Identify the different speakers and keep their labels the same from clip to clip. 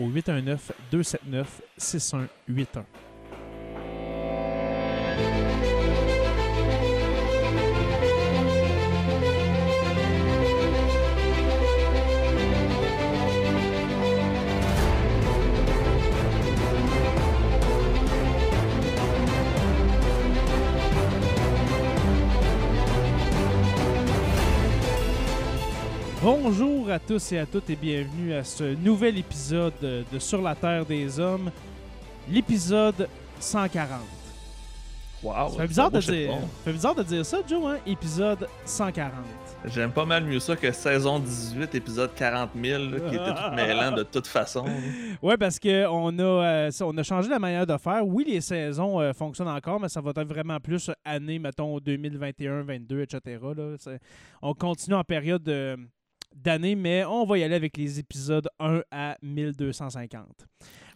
Speaker 1: au 819 Bonjour à tous et à toutes et bienvenue à ce nouvel épisode de Sur la Terre des Hommes, l'épisode 140.
Speaker 2: Wow,
Speaker 1: Ça fait bizarre, de dire,
Speaker 2: bon.
Speaker 1: fait bizarre de dire ça, Joe, hein? Épisode 140.
Speaker 2: J'aime pas mal mieux ça que saison 18, épisode 40 000, là, qui était tout mêlant de toute façon.
Speaker 1: Ouais, parce qu'on a, euh, on a changé la manière de faire. Oui, les saisons euh, fonctionnent encore, mais ça va être vraiment plus année, mettons, 2021, 22, etc. Là. On continue en période de- d'année, mais on va y aller avec les épisodes 1 à 1250.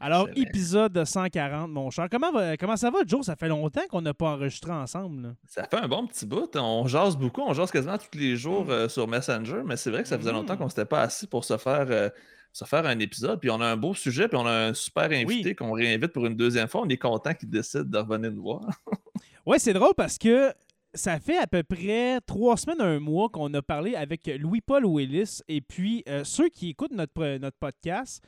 Speaker 1: Alors, épisode 140, mon cher. Comment, va- comment ça va, Joe? Ça fait longtemps qu'on n'a pas enregistré ensemble. là.
Speaker 2: Ça fait un bon petit bout. On jase beaucoup, on jase quasiment tous les jours euh, sur Messenger, mais c'est vrai que ça faisait
Speaker 1: Mm.
Speaker 2: longtemps qu'on s'était pas assis pour se faire, euh, se faire un épisode. Puis on a un beau sujet, puis on a un super invité
Speaker 1: Oui.
Speaker 2: qu'on réinvite pour une deuxième fois. On est content qu'il décide de revenir nous voir.
Speaker 1: Ouais, c'est drôle parce que ça fait à peu près trois semaines, un mois qu'on a parlé avec Louis-Paul Willis. Et puis, euh, ceux qui écoutent notre, notre podcast,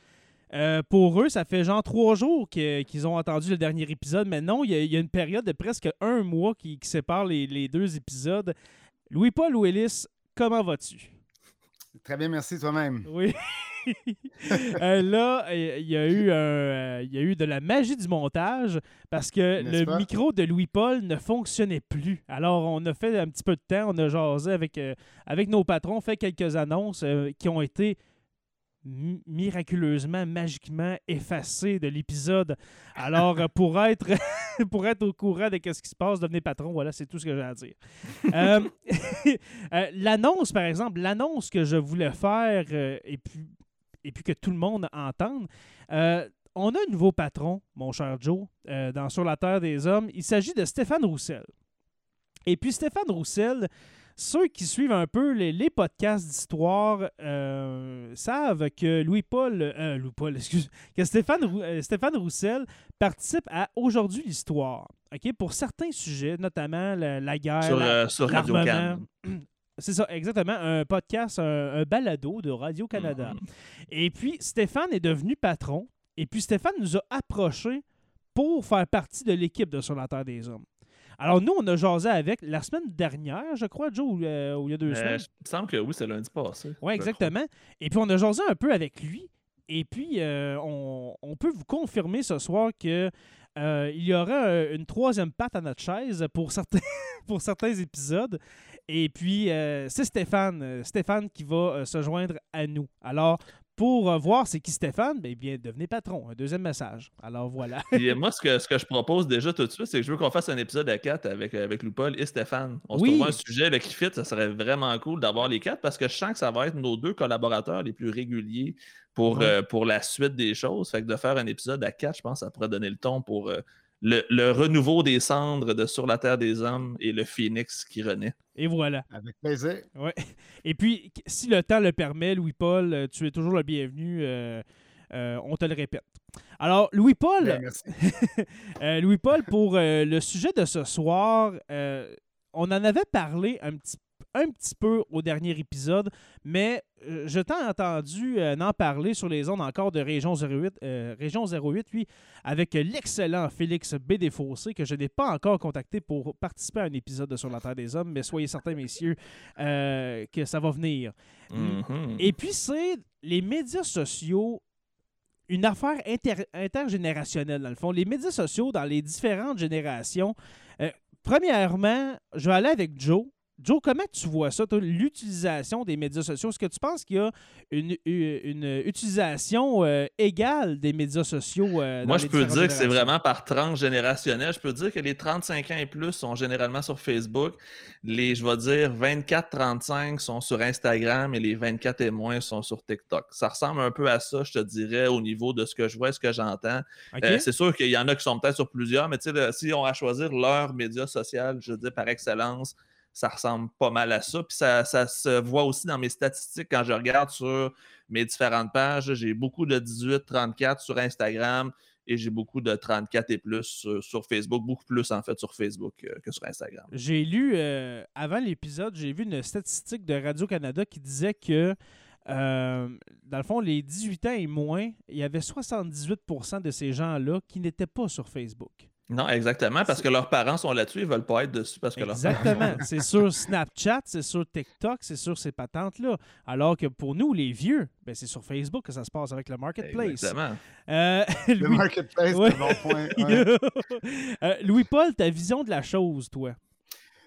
Speaker 1: euh, pour eux, ça fait genre trois jours qu'ils ont entendu le dernier épisode. Mais non, il y, a- une période de presque un mois qui, sépare les, les deux épisodes. Louis-Paul Willis, comment vas-tu?
Speaker 3: Très bien, merci toi-même.
Speaker 1: Oui. Euh, là, il y, a eu un, euh, il y a eu de la magie du montage parce que le
Speaker 3: pas?
Speaker 1: micro de Louis-Paul ne fonctionnait plus. Alors, on a fait un petit peu de temps, on a jasé avec, euh, avec nos patrons, fait quelques annonces qui ont été miraculeusement, magiquement effacées de l'épisode. Alors, euh, pour être, pour être au courant de ce qui se passe, devenez patron, voilà, c'est tout ce que j'ai à dire. Euh, euh, l'annonce, par exemple, l'annonce que je voulais faire et, puis, et puis que tout le monde entende, on a un nouveau patron, mon cher Joe, dans Sur la Terre des Hommes. Il s'agit de Stéphane Roussel. Et puis Stéphane Roussel, ceux qui suivent un peu les, les podcasts d'histoire euh, savent que Louis-Paul, euh, Louis-Paul, excuse, que Stéphane, euh, Stéphane Roussel participe à Aujourd'hui l'Histoire. OK, pour certains sujets, notamment la, la guerre,
Speaker 2: sur,
Speaker 1: la-
Speaker 2: sur Radio
Speaker 1: l'armement.
Speaker 2: Can.
Speaker 1: C'est ça, exactement. Un podcast, un, un balado de Radio-Canada.
Speaker 2: Mhm.
Speaker 1: Et puis, Stéphane est devenu patron. Et puis, Stéphane nous a approchés pour faire partie de l'équipe de Sur la Terre des Hommes. Alors, nous, on a jasé avec la semaine dernière, je crois, Joe, ou, euh, ou il y a deux
Speaker 2: Euh,
Speaker 1: semaines.
Speaker 2: il me semble que oui, c'est lundi passé.
Speaker 1: Oui, exactement. Et puis, on a jasé un peu avec lui. Et puis, euh, on, on peut vous confirmer ce soir que euh, il y aura une troisième patte à notre chaise pour certains, pour certains épisodes. Et puis, euh, c'est Stéphane, Stéphane qui va se joindre à nous. Alors, pour euh, voir c'est qui Stéphane, ben, bien, devenez patron. Un deuxième message. Alors, voilà.
Speaker 2: Puis euh, moi, ce que, ce que je propose déjà tout de suite, c'est que je veux qu'on fasse un épisode à 4 avec, euh, avec Lou-Paul et Stéphane. On
Speaker 1: Oui.
Speaker 2: se trouve un sujet là, qui fit, ça serait vraiment cool d'avoir les quatre parce que je sens que ça va être nos deux collaborateurs les plus réguliers pour,
Speaker 1: Ouais.
Speaker 2: euh, pour la suite des choses. Fait que de faire un épisode à 4, je pense que ça pourrait donner le ton pour euh, le, renouveau des cendres de Sur la Terre des Hommes et le phénix qui renaît.
Speaker 1: Et voilà.
Speaker 3: Avec plaisir.
Speaker 1: Ouais. Et puis, si le temps le permet, Louis-Paul, euh, tu es toujours le bienvenu. Euh, euh, on te le répète. Alors, Louis-Paul, Louis-Paul, pour le sujet de ce soir, on en avait parlé un petit un petit peu au dernier épisode, mais euh, je t'ai entendu euh, en parler sur les ondes encore de Région 08, euh, Région 08 oui, avec l'excellent Félix Bédéfossé, que je n'ai pas encore contacté pour participer à un épisode de Sur la Terre des Hommes, mais soyez certains, messieurs, que ça va venir.
Speaker 2: Mm-hmm.
Speaker 1: Et puis, c'est les médias sociaux une affaire intergénérationnelle, dans le fond. Les médias sociaux dans les différentes générations. premièrement, je vais aller avec Joe. Joe, comment tu vois ça, l'utilisation des médias sociaux? Est-ce que tu penses qu'il y a une, utilisation euh, égale des médias sociaux? Euh,
Speaker 2: Moi, je peux dire que c'est vraiment par tranche générationnelle. Je peux dire que les 35 ans et plus sont généralement sur Facebook. Les, je vais dire, 24-35 sont sur Instagram et les 24 et moins sont sur TikTok. Ça ressemble un peu à ça, je te dirais, au niveau de ce que je vois et ce que j'entends. Euh, c'est sûr qu'il y en a qui sont peut-être sur plusieurs, mais si on a à choisir leur média social, je dis par excellence, ça ressemble pas mal à ça. Puis ça, se voit aussi dans mes statistiques quand je regarde sur mes différentes pages. J'ai beaucoup de 18-34 sur Instagram et j'ai beaucoup de 34 et plus sur, Facebook, beaucoup plus en fait sur Facebook que sur Instagram.
Speaker 1: J'ai lu, euh, avant l'épisode, j'ai vu une statistique de Radio-Canada qui disait que, euh, dans le fond, les 18 ans et moins, il y avait 78% de ces gens-là qui n'étaient pas sur Facebook.
Speaker 2: Non, exactement, parce que leurs parents sont là-dessus, ils veulent pas être dessus parce que
Speaker 1: Exactement. c'est sur Snapchat, c'est sur TikTok, c'est sur ces patentes-là. Alors que pour nous, les vieux, ben, c'est sur Facebook que ça se passe avec le Marketplace.
Speaker 2: Exactement.
Speaker 1: Euh,
Speaker 3: le Marketplace, c'est un bon point.
Speaker 1: Euh, Louis-Paul, ta vision de la chose, toi?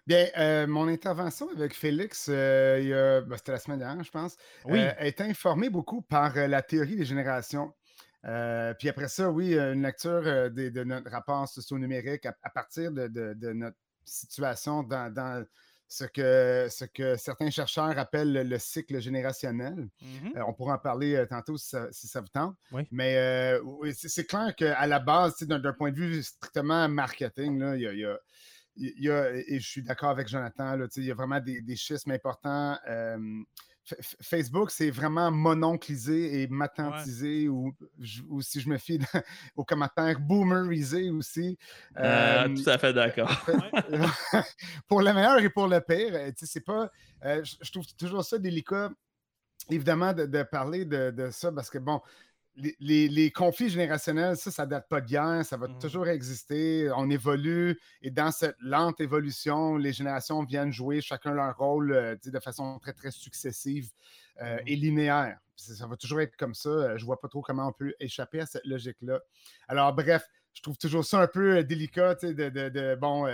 Speaker 3: Bien, euh, mon intervention avec Félix, ben, c'était la semaine dernière, je pense, oui. a été informée beaucoup par la théorie des générations. Euh, puis après ça, oui, euh, une lecture euh, de, notre rapport socio-numérique à, partir de, notre situation dans, ce, que, ce que certains chercheurs appellent le, cycle générationnel.
Speaker 1: Mm-hmm.
Speaker 3: on pourra en parler tantôt si ça, vous tente. Mais c'est clair qu'à la base, d'un point de vue strictement marketing, il y a, et je suis d'accord avec Jonathan, il y a vraiment des, des schismes importants. Facebook, c'est vraiment mononclisé et matantisé, ou, si je me fie aux commentaires, boomerisé aussi.
Speaker 2: Euh, tout à fait d'accord.
Speaker 3: pour le meilleur et pour le pire, euh, c'est pas. Euh, je trouve toujours ça délicat, évidemment, de, parler de, de, ça parce que, bon, les, conflits générationnels, ça, ça date pas de guerre, ça va mmh. toujours exister. On évolue et dans cette lente évolution, les générations viennent jouer chacun leur rôle euh, de façon très, très successive euh, mmh. et linéaire. Ça, va toujours être comme ça. Euh, je vois pas trop comment on peut échapper à cette logique-là. Alors, bref, je trouve toujours ça un peu délicat de, de, bon.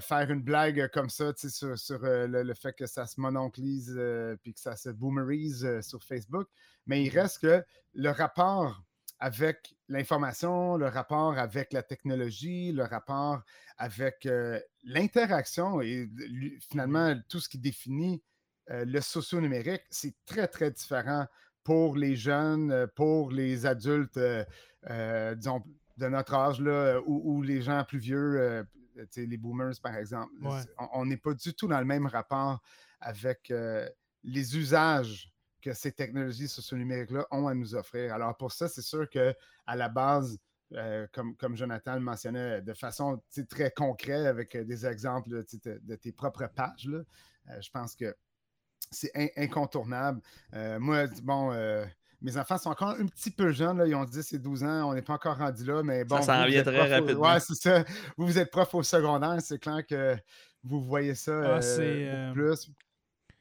Speaker 3: Faire une blague comme ça sur, sur le, fait que ça se mononclise puis que ça se boomerise sur Facebook. Mais il reste que le rapport avec l'information, le rapport avec la technologie, le rapport avec euh, l'interaction et finalement tout ce qui définit euh, le socio-numérique, c'est très, très différent pour les jeunes, euh, pour les adultes, disons, de notre âge, là, ou, les gens plus vieux, les boomers, par exemple. On n'est pas du tout dans le même rapport avec les usages que ces technologies socio-numériques-là ont à nous offrir. Alors pour ça, c'est sûr que à la base, euh, comme, comme Jonathan le mentionnait, de façon très concrète avec euh, des exemples de, tes propres pages, euh, je pense que c'est incontournable. moi, bon, mes enfants sont encore un petit peu jeunes, là, ils ont 10 et 12 ans, on n'est pas encore rendu là, mais bon.
Speaker 2: Ça s'en vient très rapidement.
Speaker 3: Ouais, c'est ça. Vous, vous êtes prof au secondaire, c'est clair que vous voyez ça ah, plus.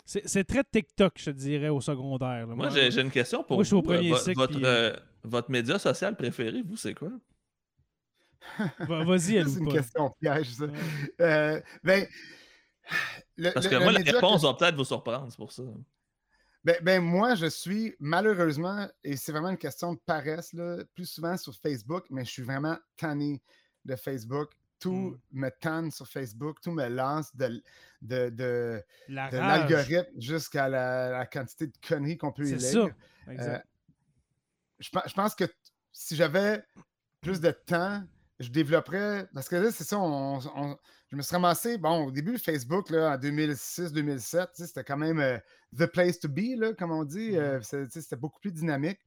Speaker 1: C'est très TikTok, je te dirais, au secondaire.
Speaker 2: Moi, j'ai une question pour vous. votre, euh, votre média social préféré, vous, c'est quoi?
Speaker 1: Vas-y,
Speaker 3: C'est une question piège, ça. Euh, ben,
Speaker 2: Parce que moi, la réponse va peut-être vous surprendre, c'est pour ça.
Speaker 3: Ben, ben, moi, je suis malheureusement, et c'est vraiment une question de paresse, là, plus souvent sur Facebook, mais je suis vraiment tanné de Facebook tout mmh. me tanne sur Facebook, tout me lance de, de, de, l'algorithme jusqu'à la, quantité de conneries qu'on peut y lire. Euh, je, je, pense que si j'avais plus de temps, je développerais. Parce que là, c'est ça, je me suis ramassé. Bon, au début, Facebook, là, en 2006-2007, c'était quand même euh, the place to be, là, comme on dit. Mm-hmm. Euh, c'était beaucoup plus dynamique.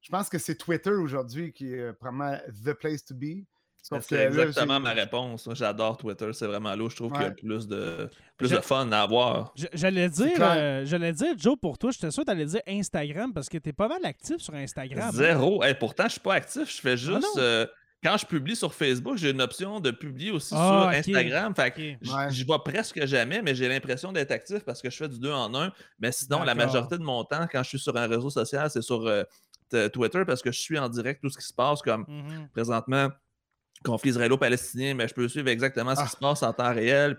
Speaker 3: Je pense que c'est Twitter aujourd'hui qui est vraiment the place to be.
Speaker 2: C'est exactement ma réponse. J'adore Twitter. C'est vraiment là où je trouve qu'il y a plus de, plus de fun à avoir.
Speaker 1: J'allais dire, euh, j'allais dire, Joe, pour toi, j'étais sûr que tu allais dire Instagram parce que tu es pas mal actif sur Instagram. Hein?
Speaker 2: Zéro. pourtant, je suis pas actif. Je fais ah juste. Euh, quand je publie sur Facebook, j'ai une option de publier aussi ah, sur Instagram. Fait j'y vais presque jamais, mais j'ai l'impression d'être actif parce que je fais du deux en un. Mais sinon, la majorité de mon temps, quand je suis sur un réseau social, c'est sur euh, Twitter parce que je suis en direct tout ce qui se passe, comme mm-hmm. présentement conflit israélo-palestinien, mais je peux suivre exactement ce qui ah. se passe en temps réel.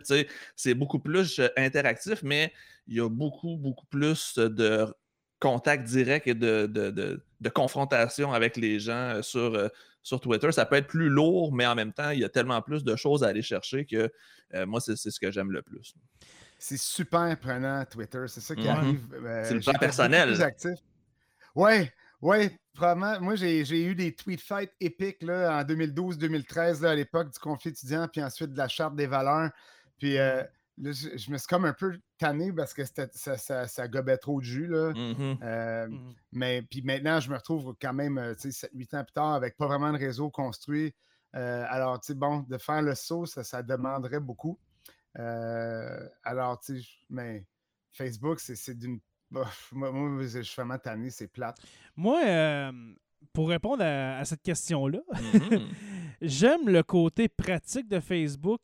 Speaker 2: c'est beaucoup plus euh, interactif, mais il y a beaucoup, beaucoup plus de contact direct et de, de, confrontation avec les gens euh, sur, euh, sur Twitter. Ça peut être plus lourd, mais en même temps, il y a tellement plus de choses à aller chercher que moi, c'est ce que j'aime le plus.
Speaker 3: C'est super prenant, Twitter. C'est ça qui arrive.
Speaker 2: c'est le plan personnel.
Speaker 3: Oui, oui, probablement. Moi, j'ai eu des tweet fights épiques là, en 2012-2013, à l'époque du conflit étudiant, puis ensuite de la charte des valeurs. Puis euh, là, je, me suis comme un peu tanné parce que ça, ça, ça, gobait trop de jus. Là. Mm-hmm. Euh, mm-hmm. Mais puis maintenant, je me retrouve quand même 7-8 euh, ans plus tard avec pas vraiment de réseau construit. alors, tu sais, bon, de faire le saut, ça, ça demanderait beaucoup. alors, tu sais, mais Facebook, c'est d'une bah, moi, je suis vraiment tanné, c'est plate.
Speaker 1: Moi, euh, pour répondre à, cette question-là, mm-hmm. j'aime le côté pratique de Facebook,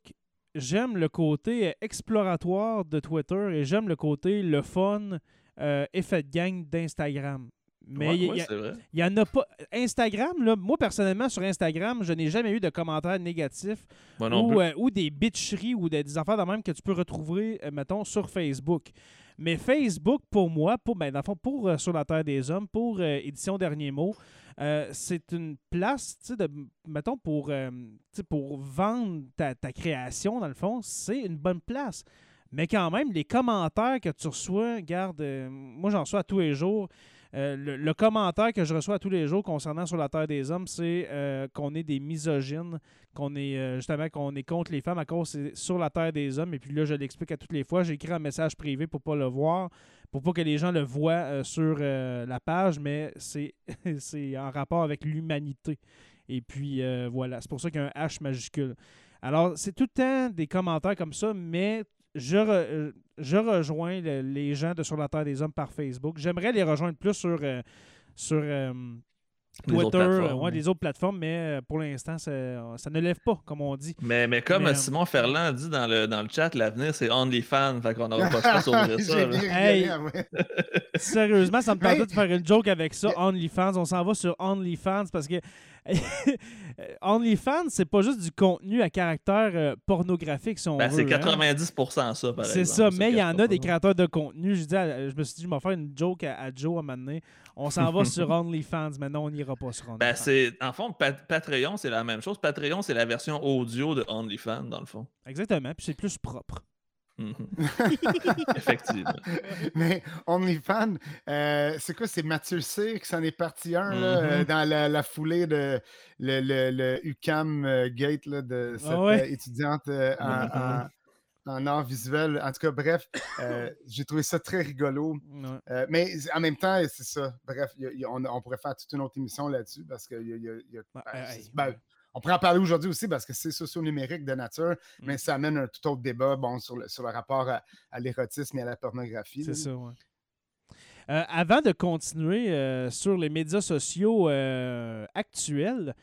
Speaker 1: j'aime le côté euh, exploratoire de Twitter et j'aime le côté le fun, euh, effet de gang d'Instagram. Mais il y, en a pas. Instagram, là, moi personnellement, sur Instagram, je n'ai jamais eu de commentaires négatifs ou, ou, des bitcheries ou des, affaires de même que tu peux retrouver, mettons, sur Facebook. Mais Facebook, pour moi, pour, ben, dans le fond, pour euh, Sur la Terre des Hommes, pour euh, Édition Dernier Mot, euh, c'est une place, de, mettons, pour, pour vendre ta, création, dans le fond, c'est une bonne place. Mais quand même, les commentaires que tu reçois, garde, moi j'en reçois tous les jours. Euh, le, commentaire que je reçois tous les jours concernant Sur la Terre des Hommes, c'est euh, qu'on est des misogynes, qu'on est euh, justement qu'on est contre les femmes à cause c'est sur la Terre des Hommes. Et puis là, je l'explique à toutes les fois. J'écris un message privé pour pas le voir, pour pas que les gens le voient sur la page, mais c'est en rapport avec l'humanité. Et puis voilà, c'est pour ça qu'il y a un H majuscule. Alors, c'est tout le temps des commentaires comme ça, mais je, euh, je rejoins les gens de Sur la Terre des Hommes par Facebook. J'aimerais les rejoindre plus sur, euh, sur euh, Twitter, ouais, les autres plateformes, mais pour l'instant, ça, ne lève pas, comme on dit.
Speaker 2: Mais, mais comme Simon Ferland dit dans le, dans le chat, l'avenir, c'est OnlyFans. Fait qu'on n'aura pas de ouvrir
Speaker 1: ça. sérieusement, ça me permet de faire une joke avec ça, OnlyFans. On s'en va sur OnlyFans parce que OnlyFans, c'est pas juste du contenu à caractère euh, pornographique, si on
Speaker 2: ben, C'est 90% hein. ça, par
Speaker 1: C'est ça, mais il y en a des créateurs de contenu. Je, dis je me suis dit, je vais faire une joke à, Joe à un moment donné. On s'en va sur OnlyFans, maintenant on n'ira pas sur OnlyFans.
Speaker 2: Ben, c'est, en fond, Patreon, c'est la même chose. Patreon, c'est la version audio de OnlyFans, dans le fond.
Speaker 1: Exactement, puis c'est plus propre.
Speaker 2: Mhm. Effectivement.
Speaker 3: Mais OnlyFans, euh, c'est quoi? C'est Mathieu C qui s'en est parti un euh, mhm. dans la, foulée de le, le, UCAM euh, Gate de ah cette étudiante en, en, art visuel. En tout cas, bref, j'ai trouvé ça très rigolo. mais en même temps, c'est ça. Bref, on, pourrait faire toute une autre émission là-dessus parce que y a, on pourrait en parler aujourd'hui aussi parce que c'est socio-numérique de nature, mais mm. ça amène un tout autre débat bon, sur, le, sur le rapport à, l'érotisme et à la pornographie.
Speaker 1: C'est ça, oui. Euh, avant de continuer euh, sur les médias sociaux euh, actuels,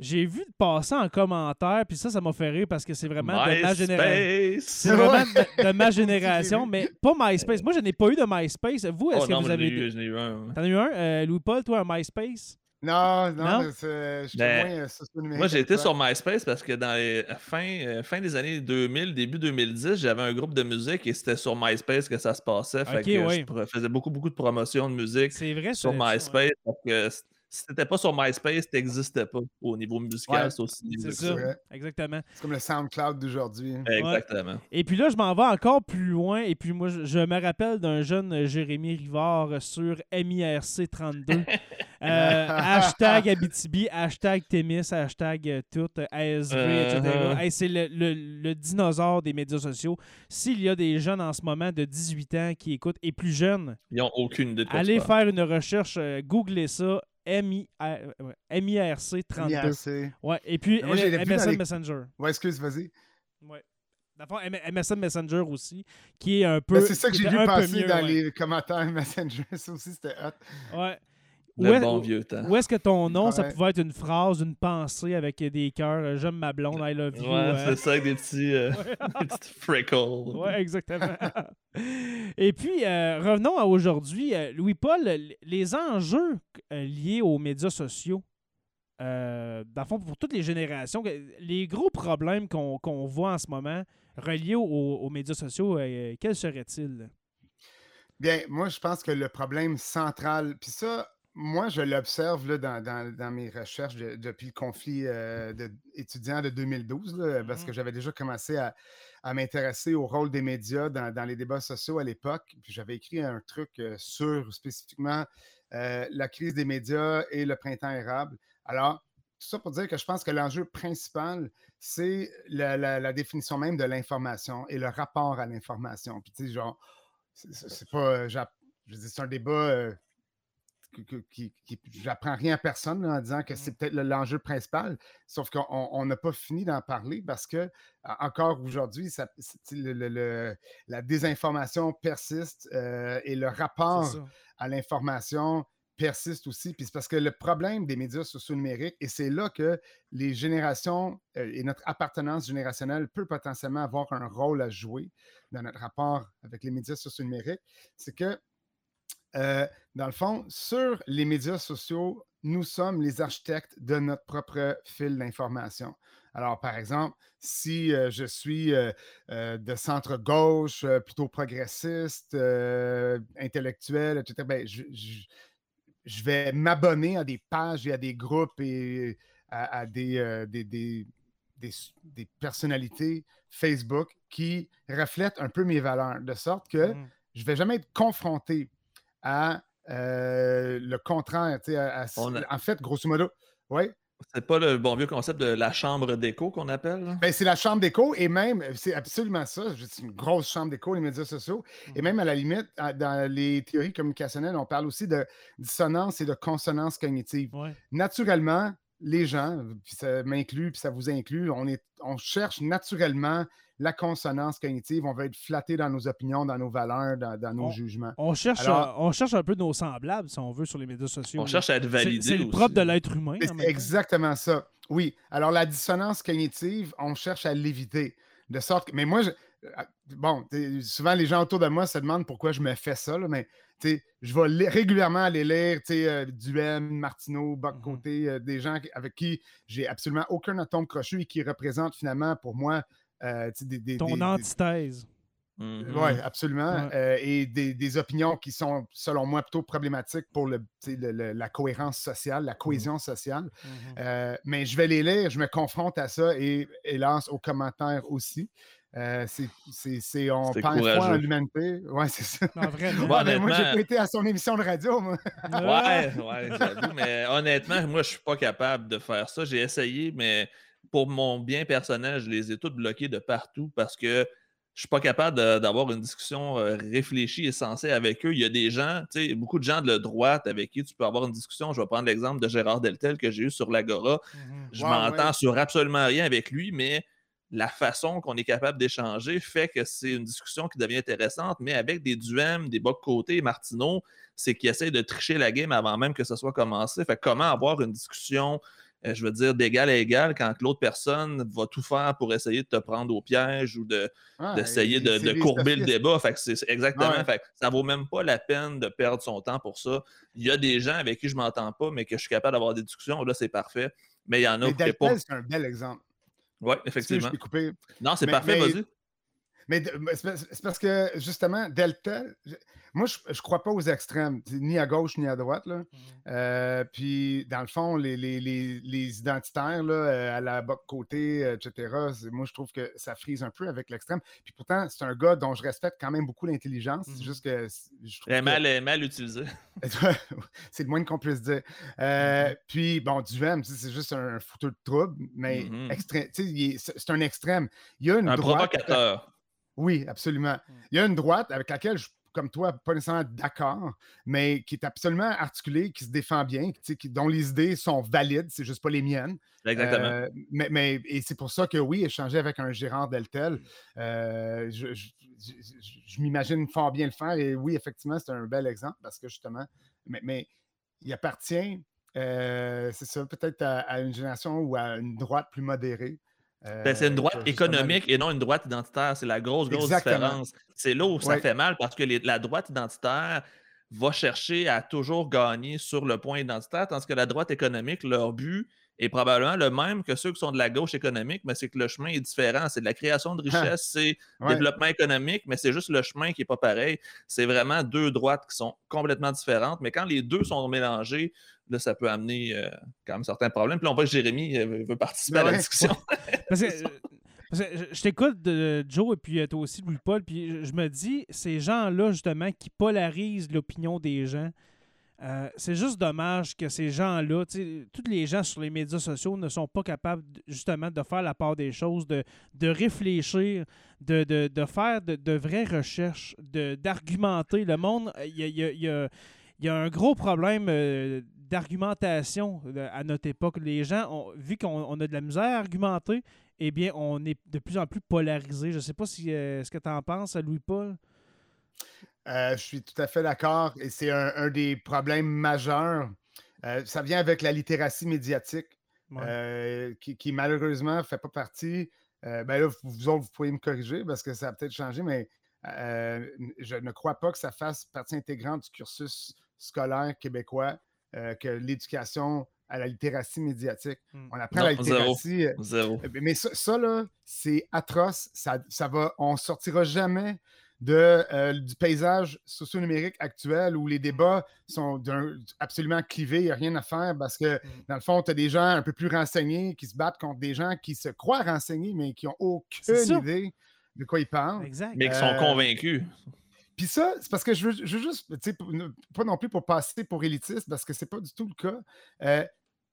Speaker 1: j'ai vu passer en commentaire, puis ça, ça m'a fait rire parce que c'est vraiment de ma génération. C'est vraiment de, ma génération, mais pas MySpace. Moi, je n'ai pas eu de MySpace. Vous, est-ce oh, que vous avez eu?
Speaker 2: J'en ai eu un.
Speaker 1: T'en as eu un? Louis-Paul, toi, un MySpace?
Speaker 3: Non, non, je suis ben,
Speaker 2: moins Moi, j'ai été sur MySpace parce que dans les fin, euh, fin des années 2000, début 2010, j'avais un groupe de musique et c'était sur MySpace que ça se passait. fait que je faisais beaucoup, beaucoup de promotions de musique
Speaker 1: vrai,
Speaker 2: sur MySpace. Si t'étais pas sur MySpace, t'existais pas au niveau musical.
Speaker 3: Ouais,
Speaker 2: c'est aussi
Speaker 1: C'est ça.
Speaker 3: vrai.
Speaker 1: Exactement.
Speaker 3: C'est comme le SoundCloud d'aujourd'hui. hein.
Speaker 2: Exactement.
Speaker 1: Et puis là, je m'en vais encore plus loin. Et puis moi, je, je me rappelle d'un jeune Jérémy Rivard sur MIRC32. Euh, hashtag Abitibi, hashtag Témis, hashtag euh, tout, euh, ASV, etc. Hey, c'est le, le- le dinosaure des médias sociaux. S'il y a des jeunes en ce moment de 18 ans qui écoutent, et plus jeunes,
Speaker 2: Ils ont aucune idée de quoi
Speaker 1: allez faire une recherche, euh, googlez ça, MI, euh, ouais, MIRC32.
Speaker 3: IRC.
Speaker 1: Ouais, et puis
Speaker 3: moi,
Speaker 1: MSN
Speaker 3: les-
Speaker 1: Messenger.
Speaker 3: Ouais, excuse, vas-y.
Speaker 1: Ouais. M- MSN Messenger aussi, qui est un peu.
Speaker 3: Ben, c'est ça que j'ai vu passer dans
Speaker 1: ouais.
Speaker 3: les commentaires Messenger. Ça aussi, c'était hot.
Speaker 1: Ouais.
Speaker 2: Le
Speaker 1: Où est-
Speaker 2: bon vieux temps.
Speaker 1: Où est-ce que ton nom, ça pouvait être une phrase, une pensée avec des cœurs euh, J'aime ma blonde, I love you.
Speaker 2: Ouais,
Speaker 1: euh,
Speaker 2: c'est ça, avec des petits, euh, des petits freckles.
Speaker 1: Ouais, exactement. Et puis, euh, revenons à aujourd'hui. Louis-Paul, les enjeux liés aux médias sociaux, euh, dans le fond, pour toutes les générations, les gros problèmes qu'on qu'on voit en ce moment reliés aux, aux médias sociaux, euh, quels seraient-ils?
Speaker 3: Bien, moi, je pense que le problème central, puis ça, moi, je l'observe là, dans, dans- dans mes recherches de- depuis le conflit euh, de- étudiant de 2012, là, parce
Speaker 1: Mhm.
Speaker 3: que j'avais déjà commencé à, à m'intéresser au rôle des médias dans, dans les débats sociaux à l'époque. Puis j'avais écrit un truc euh, sur spécifiquement euh, la crise des médias et le printemps érable. Alors, tout ça pour dire que je pense que l'enjeu principal, c'est la, la- la définition même de l'information et le rapport à l'information. Puis, tu sais, genre, c'est- pas. Je dire, c'est un débat euh, qui. qui- J'apprends rien à personne là, en disant que c'est peut-être le- l'enjeu principal. Sauf qu'on on n'a pas fini d'en parler parce que, encore aujourd'hui, ça- c'est- le- le- le- la désinformation persiste euh, et le rapport à l'information persiste aussi. Puis c'est parce que le problème des médias sociaux numériques, et c'est là que les générations euh, et notre appartenance générationnelle peut potentiellement avoir un rôle à jouer dans notre rapport avec les médias sociaux numériques, c'est que, euh, dans le fond, sur les médias sociaux, nous sommes les architectes de notre propre fil d'information. Alors, par exemple, si euh, je suis euh, euh, de centre-gauche, plutôt progressiste, intellectuel, etc., ben, je, je- je vais m'abonner à des pages et à des groupes et à, à des, des, personnalités Facebook qui reflètent un peu mes valeurs, de sorte que
Speaker 1: Mhm.
Speaker 3: je ne vais jamais être confronté à euh, le contraire. à- à-
Speaker 2: a-
Speaker 3: En fait, grosso modo, oui.
Speaker 2: C'est pas le bon vieux concept de la chambre d'écho qu'on appelle?
Speaker 3: Ben, c'est la chambre d'écho et même, c'est absolument ça. C'est une grosse chambre d'écho, les médias sociaux. Et
Speaker 1: Mhm.
Speaker 3: même à la limite, dans les théories communicationnelles, on parle aussi de dissonance et de consonance cognitive.
Speaker 1: Ouais.
Speaker 3: Naturellement, les gens, puis ça m'inclut, puis ça vous inclut, on, est, on cherche naturellement la consonance cognitive. On veut être flatté dans nos opinions, dans nos valeurs, dans, dans nos
Speaker 1: On-
Speaker 3: jugements.
Speaker 1: On cherche,
Speaker 3: Alors-
Speaker 1: euh, on cherche un peu nos semblables, si on veut, sur les médias sociaux.
Speaker 2: On
Speaker 1: là.
Speaker 2: cherche à être validé.
Speaker 1: C'est le
Speaker 2: aussi.
Speaker 1: propre de l'être humain.
Speaker 3: C'est exactement ça. Oui. Alors, la dissonance cognitive, on cherche à l'éviter. De sorte que. Mais moi, je- euh, bon, souvent les gens autour de moi se demandent pourquoi je me fais ça, là, mais je vais li- régulièrement aller lire euh, Duhem, Martineau, Boc
Speaker 1: Mhm.
Speaker 3: Côté, euh, des gens avec qui j'ai absolument aucun atome crochu et qui représentent finalement pour moi euh, t'sais, des, des-
Speaker 1: Ton
Speaker 3: des- des-
Speaker 1: antithèse.
Speaker 2: Mhm.
Speaker 3: oui, absolument.
Speaker 1: Ouais.
Speaker 3: Euh, et des, des opinions qui sont, selon moi, plutôt problématiques pour le, la cohérence sociale, la cohésion sociale.
Speaker 1: Mhm.
Speaker 3: Euh, mais je vais les lire, je me confronte à ça et hélas, aux commentaires aussi. Euh, c'est, c'est, c'est- on
Speaker 2: C'est
Speaker 3: perd foi en
Speaker 2: courageux.
Speaker 3: l'humanité. Ouais, c'est ça.
Speaker 1: Non, vraiment.
Speaker 2: Ouais,
Speaker 3: mais moi, j'ai
Speaker 2: honnêtement-
Speaker 3: pas été à son émission de radio, moi.
Speaker 2: Ouais, ouais, j'avoue, mais honnêtement, moi, je suis pas capable de faire ça. J'ai essayé, mais pour mon bien personnel, je les ai toutes bloqués de partout parce que je suis pas capable d'avoir une discussion euh, réfléchie et sensée avec eux. Il y a des gens, tu sais, beaucoup de gens de la droite avec qui tu peux avoir une discussion. Je vais prendre l'exemple de Gérard Deltel que j'ai eu sur l'Agora.
Speaker 1: Mhm.
Speaker 2: Je
Speaker 3: Ouais,
Speaker 2: m'entends
Speaker 3: ouais.
Speaker 2: sur absolument rien avec lui, mais la façon qu'on est capable d'échanger fait que c'est une discussion qui devient intéressante, mais avec des Duhem, des Boc Côté, Martineau, c'est qu'ils essayent de tricher la game avant même que ça soit commencé. Fait comment avoir une discussion, je veux dire, d'égal à égal quand l'autre personne va tout faire pour essayer de te prendre au piège ou de,
Speaker 3: Ouais,
Speaker 2: d'essayer de, courber le débat. Fait que c'est exactement.
Speaker 3: Ouais.
Speaker 2: Fait que ça vaut même pas la peine de perdre son temps pour ça. Il y a des gens avec qui je m'entends pas, mais que je suis capable d'avoir des discussions. Là, c'est parfait. Mais il y en a qui pas.
Speaker 3: C'est un bel exemple.
Speaker 2: Oui, effectivement.
Speaker 3: je coupé.
Speaker 2: Non, c'est
Speaker 3: Mais-
Speaker 2: parfait,
Speaker 3: mais-
Speaker 2: vas-y.
Speaker 3: Mais c'est parce que, justement, Delta, moi, je ne crois pas aux extrêmes, ni à gauche ni à droite. Là. Mmh. Euh, puis, dans le fond, les, les, identitaires là, euh, à la côté, etc., moi, je trouve que ça frise un peu avec l'extrême. Puis pourtant, c'est un gars dont je respecte quand même beaucoup l'intelligence. C'est mmh. juste que.
Speaker 2: Je trouve mal, mal utilisé.
Speaker 3: c'est le moins qu'on puisse dire. Euh, mmh puis, bon, Duhem, c'est juste un fouteur de trouble, mais c'est un extrême. Il y a une
Speaker 2: un
Speaker 3: droite,
Speaker 2: provocateur.
Speaker 3: Oui, absolument. Il y a une droite avec laquelle je comme toi, pas nécessairement d'accord, mais qui est absolument articulé, qui se défend bien, qui, dont les idées sont valides, c'est juste pas les miennes.
Speaker 2: Exactement. Euh,
Speaker 3: mais, mais, et c'est pour ça que oui, échanger avec un gérant d'Eltel, euh, je, m'imagine fort bien le faire. Et oui, effectivement, c'est un bel exemple parce que justement, mais, mais il appartient, euh, c'est ça, peut-être à, une génération ou à une droite plus modérée.
Speaker 2: Ben, c'est une droite économique et non une droite identitaire. C'est la grosse, grosse différence. C'est là où ça fait mal parce que la droite identitaire va chercher à toujours gagner sur le point identitaire, tandis que la droite économique, leur but est probablement le même que ceux qui sont de la gauche économique, mais c'est que le chemin est différent. C'est de la création de ah! richesse, c'est développement économique, mais c'est juste le chemin qui n'est pas pareil. C'est vraiment deux droites qui sont complètement différentes, mais quand les deux sont mélangés, là, ça peut amener euh, quand même certains problèmes. Puis là, on voit que Jérémy euh, veut participer à la discussion.
Speaker 1: je t'écoute, Joe, et puis euh, toi aussi, Louis-Paul, puis je me dis, ces gens-là, justement, qui polarisent l'opinion des gens, c'est juste dommage que ces gens-là, tous les gens sur les médias sociaux ne sont pas capables justement de faire la part des choses, de, de réfléchir, de, de, faire de, vraies recherches, d'argumenter. Le monde, il y a, y a, un gros problème d'argumentation à notre époque. Les gens, vu qu'on a de la misère à argumenter, eh bien, on est de plus en plus polarisé. Je ne sais pas si, euh, ce que tu en penses, Louis-Paul?
Speaker 3: Euh, je suis tout à fait d'accord. Et c'est un, des problèmes majeurs. Euh, ça vient avec la littératie médiatique, qui, malheureusement ne fait pas partie. ben là, vous autres, vous pouvez me corriger parce que ça a peut-être changé, mais je ne crois pas que ça fasse partie intégrante du cursus scolaire québécois. Euh, que l'éducation à la littératie médiatique. Hmm. On apprend la littératie.
Speaker 2: Zéro.
Speaker 3: Euh, mais ça, là, c'est atroce. Ça, ça va, on sortira jamais de, euh, du paysage socio-numérique actuel où les débats sont absolument clivés, il n'y a rien à faire parce que, hmm. dans le fond, tu as des gens un peu plus renseignés qui se battent contre des gens qui se croient renseignés, mais qui n'ont aucune idée de quoi ils parlent.
Speaker 2: Mais qui sont convaincus.
Speaker 3: Puis ça, c'est parce que je veux, juste, pas non plus pour passer pour élitiste, parce que c'est pas du tout le cas. Euh,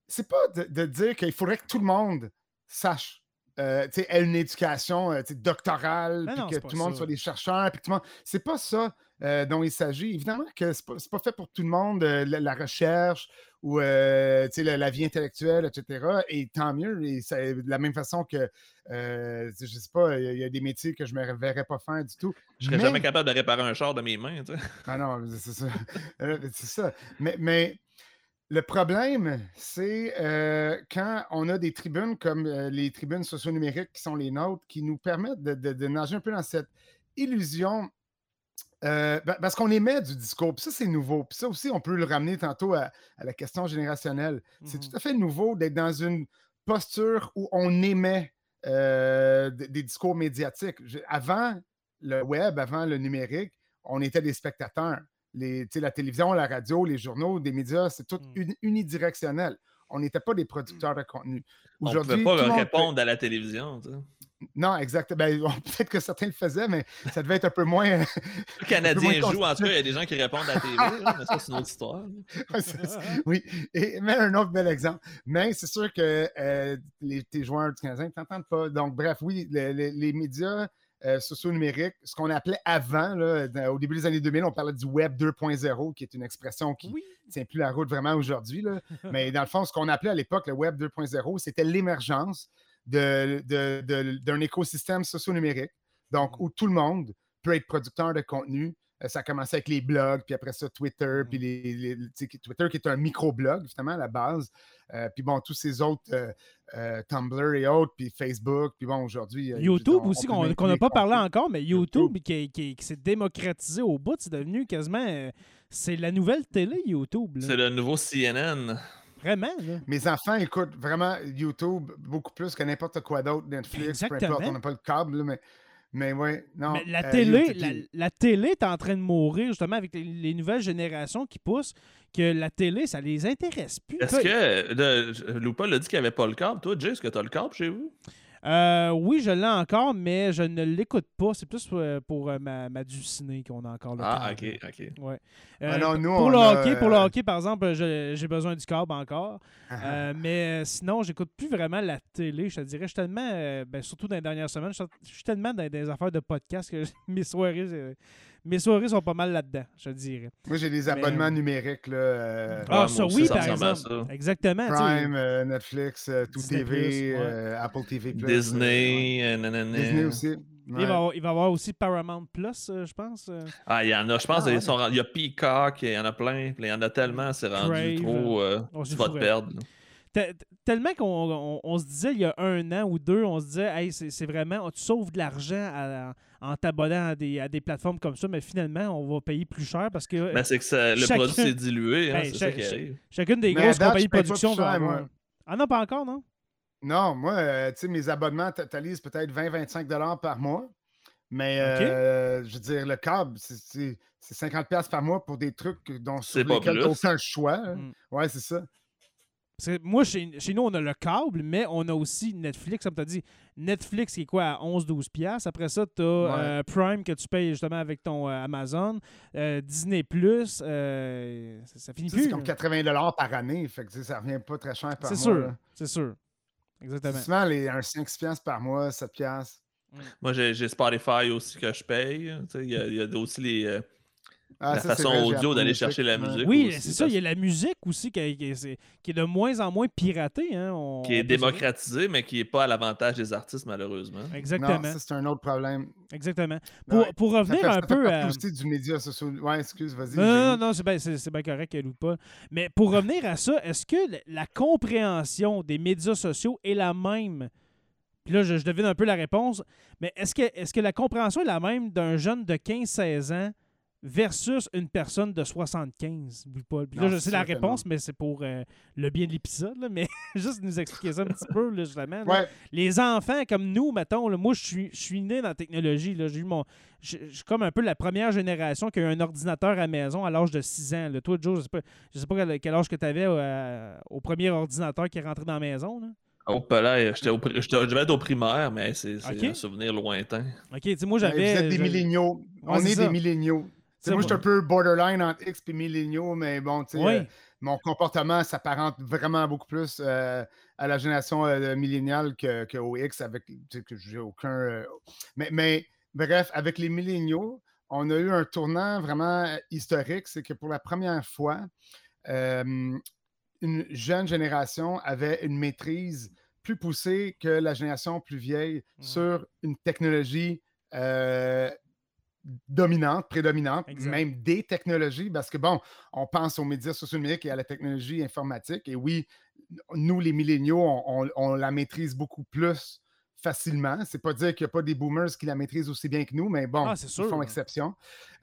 Speaker 3: c'est pas de, dire qu'il faudrait que tout le monde sache. Euh, ait une éducation euh, doctorale, puis que tout le monde soit des chercheurs, puis tout le monde. C'est pas ça euh, dont il s'agit. Évidemment que c'est pas, pas fait pour tout le monde, la, recherche ou la, la, vie intellectuelle, etc. Et tant mieux. Et de la même façon que, je sais pas, il y, a des métiers que je ne me verrais pas faire du tout.
Speaker 2: Je serais jamais capable de réparer un char de mes mains.
Speaker 3: Ah non, c'est ça. c'est ça. Mais, mais le problème, c'est quand on a des tribunes comme les tribunes socio-numériques qui sont les nôtres, qui nous permettent de, nager un peu dans cette illusion. parce qu'on émet du discours, puis ça, c'est nouveau. Puis ça aussi, on peut le ramener tantôt à, la question générationnelle. C'est tout mmh à fait nouveau d'être dans une posture où on émet des discours médiatiques. avant le web, avant le numérique, on était des spectateurs la télévision, la radio, les journaux, des médias, c'est tout mmh. unidirectionnel. On n'était pas des mmh. producteurs de contenu.
Speaker 2: On ne pouvait pas répondre à la télévision.
Speaker 3: Non, exactement. Ben, peut-être que certains le faisaient, mais ça devait être un peu moins.
Speaker 2: Le Canadien joue, en tout cas, il y a des gens qui répondent à la télé, mais ça, c'est une autre histoire.
Speaker 3: oui, Et, mais un autre bel exemple. Mais c'est sûr que euh, les, tes joueurs du Canadien ne t'entendent pas. Donc, bref, oui, les médias euh, socio-numérique, ce qu'on appelait avant, au début des années 2000, on parlait du Web 2.0, qui est une expression qui ne tient plus la route vraiment aujourd'hui. Mais dans le fond, ce qu'on appelait à l'époque le Web 2.0, c'était l'émergence d'un de, écosystème socio-numérique, donc mmh. où tout le monde peut être producteur de contenu, ça a commencé avec les blogs, puis après ça, Twitter, puis mmh. les, Twitter qui est un micro-blog, justement, à la base. Euh, puis bon, tous ces autres, euh, Tumblr et autres, puis Facebook, puis bon, aujourd'hui...
Speaker 1: YouTube aussi, qu'on n'a pas parlé encore, mais YouTube, qui, s'est démocratisé au bout, c'est devenu quasiment... c'est la nouvelle télé, YouTube.
Speaker 2: C'est le nouveau CNN.
Speaker 1: Vraiment, là.
Speaker 3: Mes enfants écoutent vraiment YouTube beaucoup plus que n'importe quoi d'autre, Netflix, peu importe, on n'a pas le câble, mais Mais ouais, non.
Speaker 1: Mais la
Speaker 3: euh,
Speaker 1: télé, la, la télé est en train de mourir justement avec les, les nouvelles générations qui poussent, que la télé, ça les intéresse plus.
Speaker 2: Est-ce que. Loupa l'a dit qu'il n'y avait pas le câble. Toi, Jay, est-ce que tu as le câble chez vous?
Speaker 1: Euh, oui, je l'ai encore, mais je ne l'écoute pas. C'est plus euh, pour euh, ma, ma du ciné qu'on a encore le
Speaker 2: Ah, ok, ok.
Speaker 1: Ouais.
Speaker 3: Ah
Speaker 1: Euh,
Speaker 3: non, nous,
Speaker 1: pour,
Speaker 3: on
Speaker 1: le
Speaker 3: a,
Speaker 1: hockey, pour le hockey, par exemple, je- j'ai besoin du câble encore. Euh, mais euh, sinon, j'écoute plus vraiment la télé. Je te dirais, je suis tellement, euh, ben, surtout dans les dernières semaines, je suis tellement dans des affaires de podcast que mes soirées, mes soirées sont pas mal là-dedans, je te dirais.
Speaker 3: Moi, j'ai des abonnements
Speaker 1: euh,
Speaker 3: numériques, là. euh,
Speaker 1: Ah, ça, oui, par exemple.
Speaker 2: ça.
Speaker 1: Exactement.
Speaker 3: Prime, euh, Netflix, euh, Tout
Speaker 1: Disney+,
Speaker 3: TV,
Speaker 1: ouais.
Speaker 3: euh, Apple TV+. euh, ouais.
Speaker 2: Disney, euh, nanana.
Speaker 3: Disney aussi.
Speaker 1: Il, va y avoir, il va y avoir aussi Paramount Plus, euh, je pense. euh.
Speaker 2: Ah, il y en a, je pense,
Speaker 3: Ah, ouais.
Speaker 2: sont il y a Peacock, il y en a plein. Il y en a tellement, c'est rendu
Speaker 1: Crave,
Speaker 2: trop. euh,
Speaker 1: on
Speaker 2: tu vas te perdre.
Speaker 1: Tellement qu'on on- on se disait il y a un an ou deux, on se disait, hey, c'est c'est vraiment, tu sauves de l'argent en t'abonnant à des, à des plateformes comme ça, mais finalement, on va payer plus cher parce que
Speaker 2: Ben, c'est que ça- le
Speaker 1: chacun-
Speaker 2: produit s'est dilué, hein,
Speaker 1: Ben,
Speaker 2: c'est ça qui arrive.
Speaker 1: chacune des
Speaker 3: Mais
Speaker 1: grosses
Speaker 3: date,
Speaker 1: compagnies de production va avoir. Ah non, pas encore, non?
Speaker 3: Non, moi, euh, tu sais, mes abonnements totalisent peut-être 20-25 par mois. Mais, euh, je veux dire, le câble, c'est- c'est c'est 50 par mois pour des trucs dont sur
Speaker 2: C'est pas
Speaker 3: lesquels
Speaker 2: plus.
Speaker 3: aucun choix. hein.
Speaker 1: Mm.
Speaker 3: Ouais, c'est ça.
Speaker 1: Parce que moi, chez, chez nous, on a le câble, mais on a aussi Netflix, comme tu as dit. Netflix qui est quoi, à 11-12$. piastres. Après ça, tu as
Speaker 3: Ouais.
Speaker 1: Prime que tu payes justement avec ton euh, Amazon. Euh, Disney Plus, euh, ça, ça finit
Speaker 3: sais,
Speaker 1: plus.
Speaker 3: C'est comme
Speaker 1: là.
Speaker 3: 80 par année. Fait que ça revient pas très cher par
Speaker 1: C'est
Speaker 3: mois.
Speaker 1: sûr,
Speaker 3: là.
Speaker 1: c'est sûr. Exactement.
Speaker 3: C'est souvent les, un 5 par mois, 7 piastres.
Speaker 2: Moi, j'ai Spotify aussi que je paye. Il y, a- y a aussi les, euh,
Speaker 3: Ah,
Speaker 2: la
Speaker 3: ça,
Speaker 2: façon
Speaker 3: vrai,
Speaker 2: audio d'aller
Speaker 3: Music,
Speaker 2: chercher la musique.
Speaker 1: Oui, c'est ça. Il y a la musique aussi qui, est, qui est de moins en moins piratée. Hein, on-
Speaker 2: qui est
Speaker 1: on peut se-
Speaker 2: démocratisé, mais qui n'est pas à l'avantage des artistes, malheureusement.
Speaker 1: Exactement.
Speaker 3: Non, ça, c'est un autre problème.
Speaker 1: exactement. Pour,
Speaker 3: Ouais.
Speaker 1: pour
Speaker 3: Ça
Speaker 1: revenir
Speaker 3: fait,
Speaker 1: un
Speaker 3: ça fait
Speaker 1: peu à.
Speaker 3: aussi du média social. Ouais, excuse, vas-y.
Speaker 1: Non, non, non, c'est bien, c'est- c'est bien correct, elle ou pas. Mais pour revenir à ça, est-ce que la- la compréhension des médias sociaux est la même? Puis là, je, je devine un peu la réponse, mais est-ce que, est que la compréhension est la même d'un jeune de 15-16 ans versus une personne de 75? Oublie pas. Puis là,
Speaker 3: Non,
Speaker 1: je sais la réponse, mais c'est pour euh, le bien de l'épisode, là, mais juste nous expliquer ça un petit peu, là, justement. là.
Speaker 3: Ouais,
Speaker 1: Les enfants comme nous, mettons, là, moi, je suis, je suis né dans la technologie. là. J'ai eu mon. Je je suis comme un peu la première génération qui a eu un ordinateur à la maison à l'âge de 6 ans. là. Toi, Joe, je sais pas, je sais pas quel, âge que tu avais au premier ordinateur qui est rentré dans la maison. Là.
Speaker 2: Oh, pas là, j'étais au pri- j'étais- je devais être au primaire, mais c'est un souvenir lointain.
Speaker 1: OK, tu sais, moi,
Speaker 3: vous
Speaker 1: j'avais.
Speaker 3: êtes des
Speaker 1: je-
Speaker 3: milléniaux. On est
Speaker 1: ça.
Speaker 3: des milléniaux. Moi, je suis un peu borderline entre X et milléniaux, mais bon, tu sais,
Speaker 1: Oui.
Speaker 3: euh, mon comportement s'apparente vraiment beaucoup plus euh, à la génération euh, milléniale que, que au X, avec que j'ai aucun. euh, Mais, mais bref, avec les milléniaux, on a eu un tournant vraiment historique. C'est que pour la première fois, une jeune génération avait une maîtrise plus poussée que la génération plus vieille
Speaker 1: Mhm.
Speaker 3: sur une technologie euh, dominante, prédominante,
Speaker 1: Exact.
Speaker 3: même des technologies, parce que bon, on pense aux médias sociaux numériques et à la technologie informatique, et oui, nous, les milléniaux, on, on- on la maîtrise beaucoup plus facilement. C'est pas dire qu'il n'y a pas des boomers qui la maîtrisent aussi bien que nous, mais bon,
Speaker 1: Ah,
Speaker 3: ils font exception.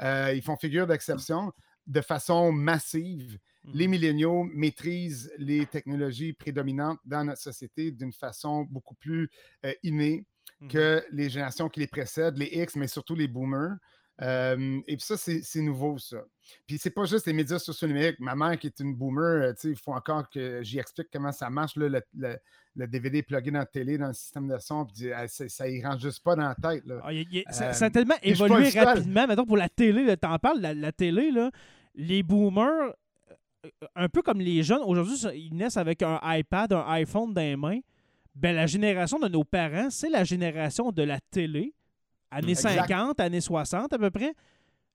Speaker 3: Euh, ils font figure d'exception de façon massive les
Speaker 1: Mhm.
Speaker 3: milléniaux maîtrisent les technologies prédominantes dans notre société d'une façon beaucoup plus euh, innée Que les générations qui les précèdent, les X, mais surtout les boomers. Euh, et puis ça, c'est nouveau, ça. Puis c'est pas juste les médias sociaux numériques. Ma mère, qui est une boomer, euh, tu il faut encore que j'y explique comment ça marche, là, le, le- le DVD plugué dans la télé, dans le système de son, puis elle, ça, ça y rentre juste pas dans la tête. Là.
Speaker 1: Ah, y a- il y a- ça,
Speaker 3: Euh,
Speaker 1: ça a tellement évolué rapidement. Mettons, pour la télé, là, t'en parles, la, la télé, là, les boomers, un peu comme les jeunes, aujourd'hui, ça- ils naissent avec un iPad, un iPhone dans les mains. Ben, la génération de nos parents, c'est la génération de la télé, années
Speaker 3: Exact.
Speaker 1: 50, années 60 à peu près.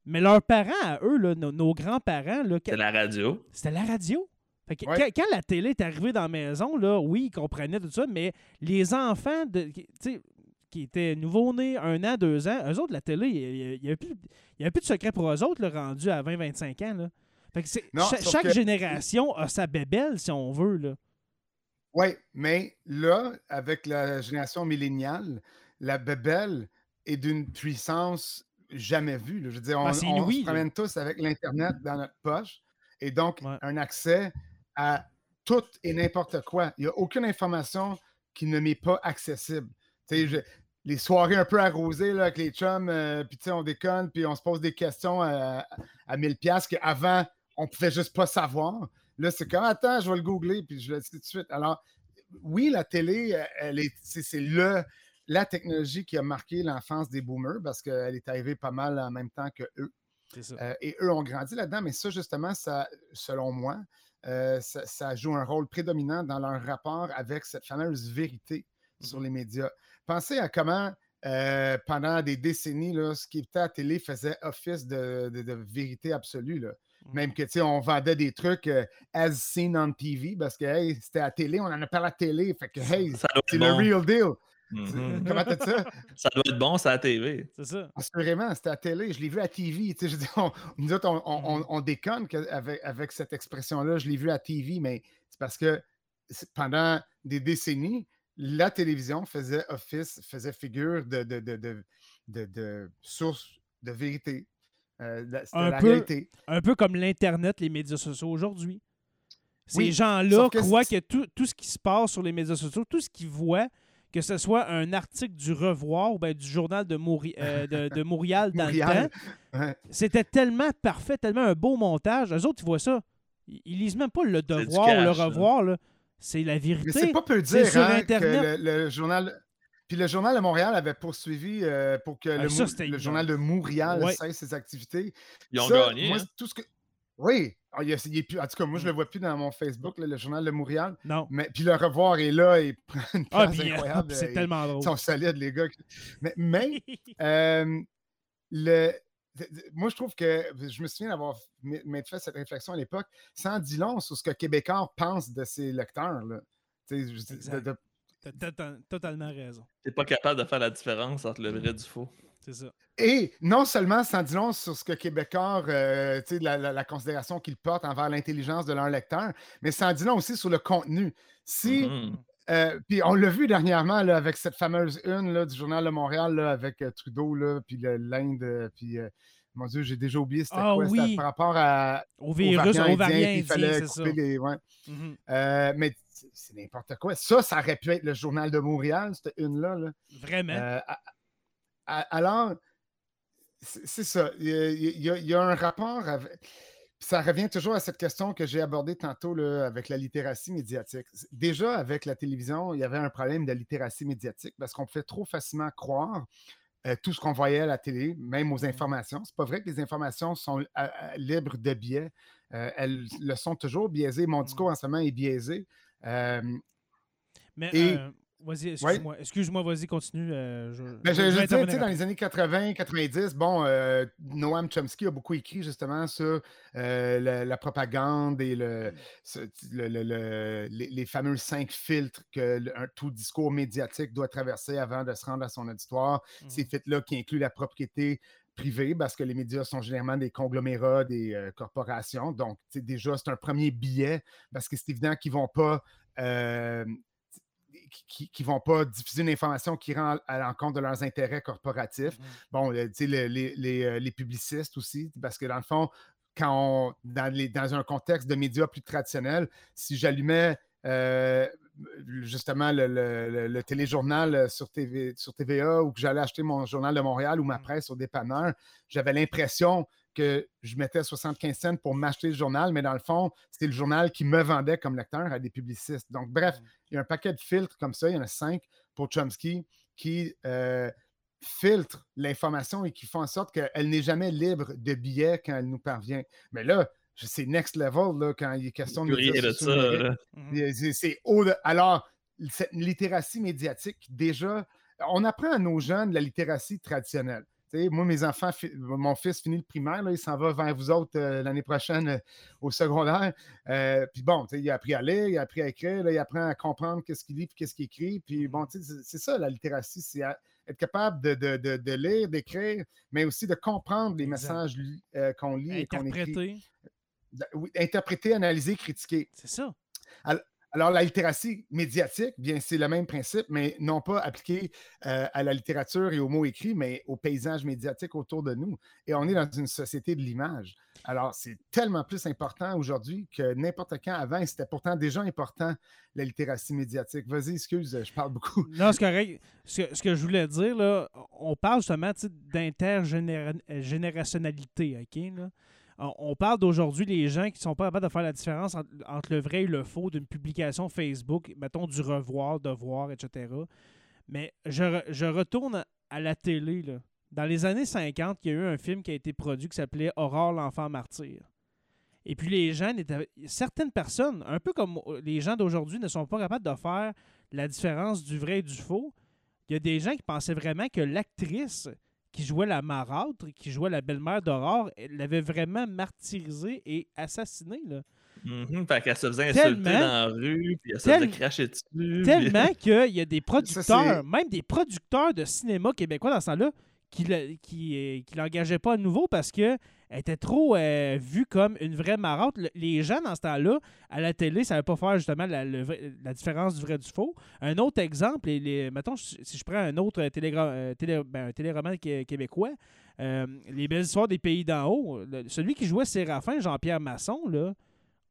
Speaker 1: Mais leurs parents, à eux, là, nos, nos grands-parents, là,
Speaker 2: C'est la radio.
Speaker 1: c'était la radio. Fait que
Speaker 3: Ouais.
Speaker 1: quand, quand la télé est arrivée dans la maison, là, oui, ils comprenaient tout ça, mais les enfants de, qui- tu sais, qui étaient nouveau-nés, un an, deux ans, eux autres, la télé, il n'y avait, plus- il y avait plus de secret pour eux autres, là, rendus à 20-25 ans. Là. Fait que c'est-
Speaker 3: Non,
Speaker 1: cha-
Speaker 3: sauf
Speaker 1: chaque
Speaker 3: que-
Speaker 1: génération a sa bébelle, si on veut. Là.
Speaker 3: Oui, mais là, avec la génération milléniale, la bébelle est d'une puissance jamais vue. là. Je veux dire, on,
Speaker 1: Ben, c'est
Speaker 3: on se promène tous avec l'Internet dans notre poche et donc
Speaker 1: Ouais.
Speaker 3: un accès à tout et n'importe quoi. Il n'y a aucune information qui ne m'est pas accessible. Je- les soirées un peu arrosées là, avec les chums, euh, puis tu sais, on déconne, puis on se pose des questions à, à 1000 pièces qu'avant, on pouvait juste pas savoir. Là, c'est comme, attends, je vais le googler, puis je le dis tout de suite. Alors, oui, la télé, elle est, c'est le, la technologie qui a marqué l'enfance des boomers parce qu'elle est arrivée pas mal en même temps que eux. Euh, et eux ont grandi là-dedans, mais ça, justement, ça, selon moi, euh, ça, joue un rôle prédominant dans leur rapport avec cette fameuse vérité sur mhm. les médias. Pensez à comment, euh, pendant des décennies, là, ce qui était à la télé faisait office de, vérité absolue. Là. Même que, tu sais, on vendait des trucs as seen on TV parce que, hey, c'était à la télé, on en a parlé à la télé. Fait que, hey, c'est le real deal.
Speaker 2: Mhm.
Speaker 3: Comment t'as ça?
Speaker 2: Ça doit être bon, c'est à la TV.
Speaker 1: C'est ça.
Speaker 3: Assurément, c'était à la télé. Je l'ai vu à TV. Je dis, on, nous autres, on, on, mhm. déconne avec, avec, cette expression-là. Je l'ai vu à TV, mais c'est parce que pendant des décennies, la télévision faisait office, faisait figure de, de, de, de source de vérité. Euh,
Speaker 1: un,
Speaker 3: la
Speaker 1: peu,
Speaker 3: réalité.
Speaker 1: un peu comme l'Internet, les médias sociaux aujourd'hui. Ces gens-là croient que tout, tout, ce qui se passe sur les médias sociaux, tout ce qu'ils voient, que ce soit un article du Revoir ou du journal de, euh, de, Montréal dans le temps, c'était tellement parfait, tellement un beau montage. Eux autres, ils voient ça. Ils, lisent même pas le Devoir ou le Revoir. C'est la vérité. Mais
Speaker 3: c'est pas peu dire sur hein, Internet. Que le, journal... Puis le Journal de Montréal avait poursuivi euh, pour que ah, le, Journal de Montréal cesse ses activités.
Speaker 2: Ils ont gagné.
Speaker 3: Moi, hein. tout ce que... Oui, ah, il il plus... en tout cas, moi, je ne le vois plus dans mon Facebook, le Journal de Montréal.
Speaker 1: Non.
Speaker 3: Mais puis le revoir est là et prend une ah, incroyable.
Speaker 1: C'est tellement drôle.
Speaker 3: Ils sont solides, les gars. Mais, mais euh, le... moi, je trouve que je me souvian d'avoir fait cette réflexion à l'époque, sans dire long sur ce que Québécois pense de ses lecteurs. Là.
Speaker 1: De, T'as totalement raison.
Speaker 2: T'es pas capable de faire la différence entre le vrai et du faux.
Speaker 1: C'est ça.
Speaker 3: Et non seulement sans dire long sur ce que Québécois, euh, la, la, la, considération qu'ils portent envers l'intelligence de leur lecteur, mais sans dire long aussi sur le contenu. Si, mm-hmm. euh, puis on l'a vu dernièrement là, avec cette fameuse une là, du Journal de Montréal là, avec euh, Trudeau, là, puis l'Inde, puis mon Dieu, j'ai déjà oublié c'était
Speaker 1: ah,
Speaker 3: quoi.
Speaker 1: Oui.
Speaker 3: par rapport à,
Speaker 1: au virus, au variant, il
Speaker 3: fallait couper les. Ouais. Mm-hmm. mais c'est n'importe quoi. Ça, ça aurait pu être le journal de Montréal, cette une-là.
Speaker 1: Vraiment? Euh,
Speaker 3: alors, c'est ça. Il y, a, un rapport. Ça revient toujours à cette question que j'ai abordée tantôt là, avec la littératie médiatique. Déjà, avec la télévision, il y avait un problème de littératie médiatique parce qu'on pouvait trop facilement croire euh, tout ce qu'on voyait à la télé, même aux mmh. informations. C'est pas vrai que les informations sont libres de biais. Euh, elles le sont toujours biaisées. Mon mmh. discours en ce moment est biaisé.
Speaker 1: Mais euh, vas-y, excuse-moi, excuse-moi, vas-y, continue. Euh, je,
Speaker 3: ben, je, dire, dans les années 80, 90, bon, euh, Noam Chomsky a beaucoup écrit justement sur la, propagande et le, les, fameux cinq filtres que tout discours médiatique doit traverser avant de se rendre à son auditoire. Ces mmh. filtres-là qui incluent la propriété, privée parce que les médias sont généralement des conglomérats, des corporations. Donc, déjà, c'est un premier billet parce que c'est évident qu'ils ne vont pas qui ne vont pas diffuser une information qui rend à l'encontre de leurs intérêts corporatifs. Mmh bon, tu sais, les, publicistes aussi, parce que dans le fond, quand on, dans, les, dans un contexte de médias plus traditionnels, si j'allumais justement le, téléjournal sur, TV, sur TVA ou que j'allais acheter mon journal de Montréal ou ma mmh. presse au dépanneur, j'avais l'impression que je mettais 75 cents pour m'acheter le journal, mais dans le fond, c'était le journal qui me vendait comme lecteur à des publicistes. Donc, bref, mmh. il y a un paquet de filtres comme ça, il y en a cinq pour Chomsky qui euh, filtrent l'information et qui font en sorte qu'elle n'est jamais libre de billets quand elle nous parvient. Mais là, c'est next level là, quand il est question de.
Speaker 2: de ça.
Speaker 3: Mmh. C'est haut de... Alors, cette littératie médiatique, déjà, on apprend à nos jeunes la littératie traditionnelle moi, mes enfants, mon fils finit le primaire, il s'en va vers vous autres euh, l'année prochaine euh, au secondaire. Euh, puis bon, il a appris à lire, il a appris à écrire, il apprend à comprendre qu'est-ce qu'il lit et qu'est-ce qu'il écrit. Puis bon, c'est ça la littératie, c'est être capable de, lire, d'écrire, mais aussi de comprendre les messages qu'on lit et qu'on écrit.
Speaker 1: Interpréter.
Speaker 3: interpréter, analyser, critiquer.
Speaker 1: C'est ça.
Speaker 3: Alors, la littératie médiatique, bien, c'est le même principe, mais non pas appliqué euh, à la littérature et aux mots écrits, mais au paysage médiatique autour de nous. Et on est dans une société de l'image. Alors, c'est tellement plus important aujourd'hui que n'importe quand avant, c'était pourtant déjà important, la littératie médiatique. Vas-y, excuse, je parle beaucoup.
Speaker 1: Non, c'est. Ce que, ce que je voulais dire, là, on parle justement d'intergénérationnalité, OK? Là? On parle d'aujourd'hui les gens qui sont pas capables de faire la différence entre, le vrai et le faux d'une publication Facebook, mettons du revoir, devoir, etc. Mais je, retourne à la télé. Dans les années 50, il y a eu un film qui a été produit qui s'appelait Aurore l'enfant martyr. Et puis les gens, certaines personnes, un peu comme les gens d'aujourd'hui, ne sont pas capables de faire la différence du vrai et du faux. Il y a des gens qui pensaient vraiment que l'actrice qui jouait la marâtre, qui jouait la belle-mère d'Aurore, l'avait vraiment martyrisée et assassinée. Là.
Speaker 2: Mm fait qu'elle se faisait insulter dans la rue, puis elle se faisait cracher dessus.
Speaker 1: Tellement qu'il y a des producteurs, même des producteurs de cinéma québécois dans ce temps-là, qui ne qui, qui l'engageaient pas à nouveau parce que elle était trop euh, vue comme une vraie marotte. les gens, dans ce temps-là, à la télé, ne savaient pas faire justement la, la, différence du vrai du faux. Un autre exemple, les, mettons, si je prends un autre euh, télé, ben, téléroman québécois, euh, Les belles histoires des pays d'en haut, celui qui jouait Séraphin, Jean-Pierre Masson, là,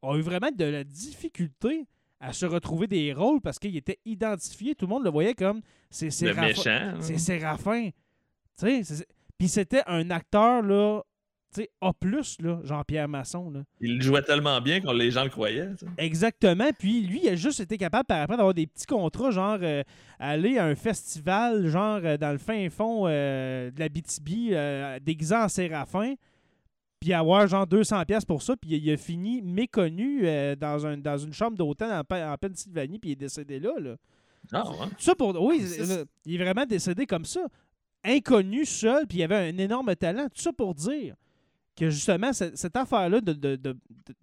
Speaker 1: a eu vraiment de la difficulté à se retrouver des rôles parce qu'il était identifié. Tout le monde le voyait comme c'est Séraphin. C'est Séraphin. Puis c'était un acteur là, A, là, Jean-Pierre Masson. Là.
Speaker 2: Il jouait tellement bien que les gens le croyaient.
Speaker 1: Exactement. Puis lui, il a juste été capable par après d'avoir des petits contrats, genre euh, aller à un festival, genre euh, dans le fin fond euh, de la BTB, déguisé en séraphin, puis avoir genre 200$ pour ça. Puis il a fini méconnu dans, un, dans une chambre d'hôtel en, en, Pennsylvanie, puis il est décédé là. là.
Speaker 2: Ah, ouais.
Speaker 1: Ça pour... Oui, il est vraiment décédé comme ça inconnu seul, puis il avait un énorme talent. Tout ça pour dire que justement, cette, affaire-là de ne de,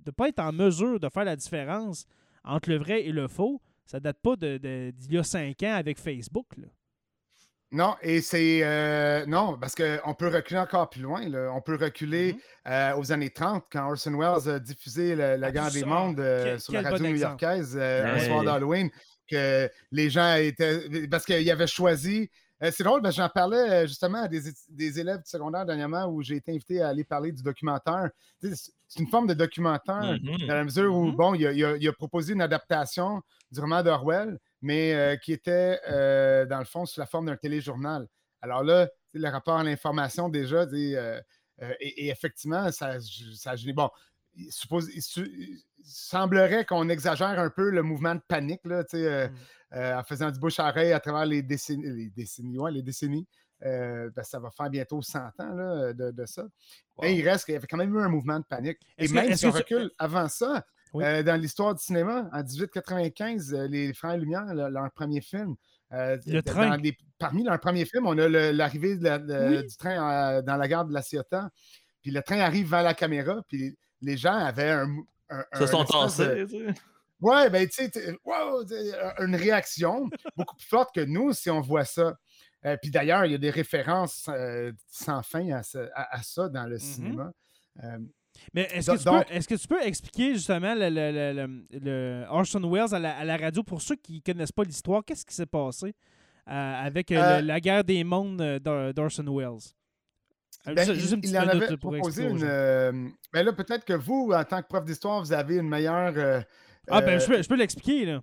Speaker 1: de, pas être en mesure de faire la différence entre le vrai et le faux, ça date pas d'il y a cinq ans avec Facebook.
Speaker 3: Non, et c'est. Euh, non, parce qu'on peut reculer encore plus loin. On peut reculer mm-hmm. euh, aux années 30, quand Orson Welles a diffusé La, la Guerre des Mondes euh, sur la radio new-yorkaise au soir d'Halloween, que les gens étaient. Parce qu'il avait choisi euh, c'est drôle, que j'en parlais euh, justement à des, élèves du secondaire dernièrement où j'ai été invité à aller parler du documentaire. C'est une forme de documentaire mm-hmm. dans la mesure où, mm-hmm. bon, il a, proposé une adaptation du roman d'Orwell, mais euh, qui était, dans le fond, sous la forme d'un téléjournal. Alors là, le rapport à l'information, déjà, et, effectivement, ça, ça a Bon, il, suppose, il, semblerait qu'on exagère un peu le mouvement de panique, là, mm. Euh, en faisant du bouche à oreille à travers les décennies, les décennies, les décennies. Euh, ben, ça va faire bientôt 100 ans de, ça. Et il reste qu'il y avait quand même eu un mouvement de panique. Et même si on recule avant ça, euh, dans l'histoire du cinéma, en 1895, les Frères Lumière, leur premier film,
Speaker 1: le train.
Speaker 3: parmi leurs premiers films, on a l'arrivée du train dans la gare de la Ciotat. Puis le train arrive vers la caméra, puis les gens avaient un. un
Speaker 2: se sont tassés.
Speaker 3: Ouais, ben, tu sais, une réaction beaucoup plus forte que nous si on voit ça. Euh, puis d'ailleurs, il y a des références euh, sans fin à, ça dans le mm-hmm. cinéma. Euh,
Speaker 1: mais est-ce que, tu peux expliquer justement le, Orson Welles à la, radio pour ceux qui ne connaissent pas l'histoire? Qu'est-ce qui s'est passé avec la guerre des mondes d'Orson Welles?
Speaker 3: Ben, il, en avait proposé une. ben là, peut-être que vous, en tant que prof d'histoire, vous avez une meilleure
Speaker 1: ah, ben, je peux, je peux l'expliquer, là.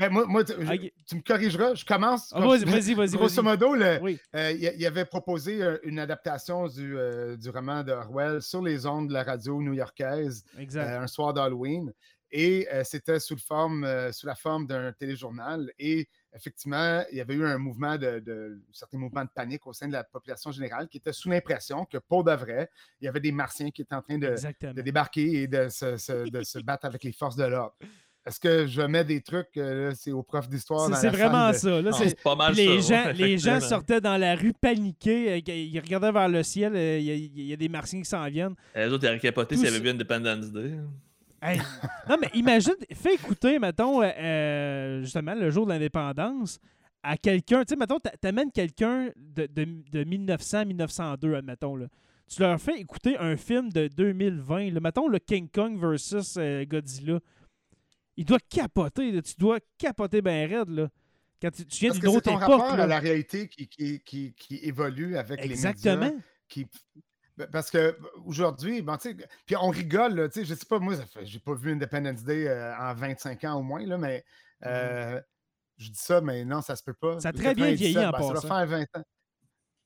Speaker 3: Ben, moi, moi tu, me corrigeras, je commence.
Speaker 1: Ah, vas-y, vas-y, vas-y.
Speaker 3: Grosso modo, euh, il, avait proposé euh, une adaptation du, euh, du roman d'Orwell sur les ondes de la radio new-yorkaise un soir d'Halloween. Et c'était sous, sous la forme d'un téléjournal. Et effectivement, il y avait eu un mouvement de, de certains mouvements de panique au sein de la population générale qui était sous l'impression que pour de vrai, il y avait des martiens qui étaient en train de, débarquer et de se, battre avec les forces de l'ordre. Est-ce que je mets des trucs, euh, c'est au prof d'histoire?
Speaker 1: C'est vraiment ça. c'est pas mal les Gens, les gens sortaient dans la rue paniqués, euh, ils regardaient vers le ciel, euh, il y, a des martiens qui s'en viennent.
Speaker 2: Les autres, ils auraient capoté s'il y avait vu Independence Day
Speaker 1: non, mais imagine, fais écouter, mettons, euh, euh, justement, le jour de l'indépendance à quelqu'un. Tu sais, mettons, t'amènes quelqu'un de, de, 1900-1902, admettons, là. Tu leur fais écouter un film de 2020, là, mettons le King Kong versus euh, Godzilla. il doit capoter. là. Tu dois capoter bien raide. Là. Quand tu, tu viens d'une autre
Speaker 3: ton
Speaker 1: époque.
Speaker 3: rapport
Speaker 1: là.
Speaker 3: à la réalité qui, qui, qui, qui évolue avec
Speaker 1: Exactement.
Speaker 3: les médias. Qui... Parce que aujourd'hui, bon, puis on rigole, là, je sais pas, moi, j'ai pas vu Independence Day euh, en 25 ans au moins, là, mais euh, je dis ça, mais non, ça se peut pas.
Speaker 1: Ça a très bien vieilli en
Speaker 3: ben, Ça va
Speaker 1: passant.
Speaker 3: faire 20 ans.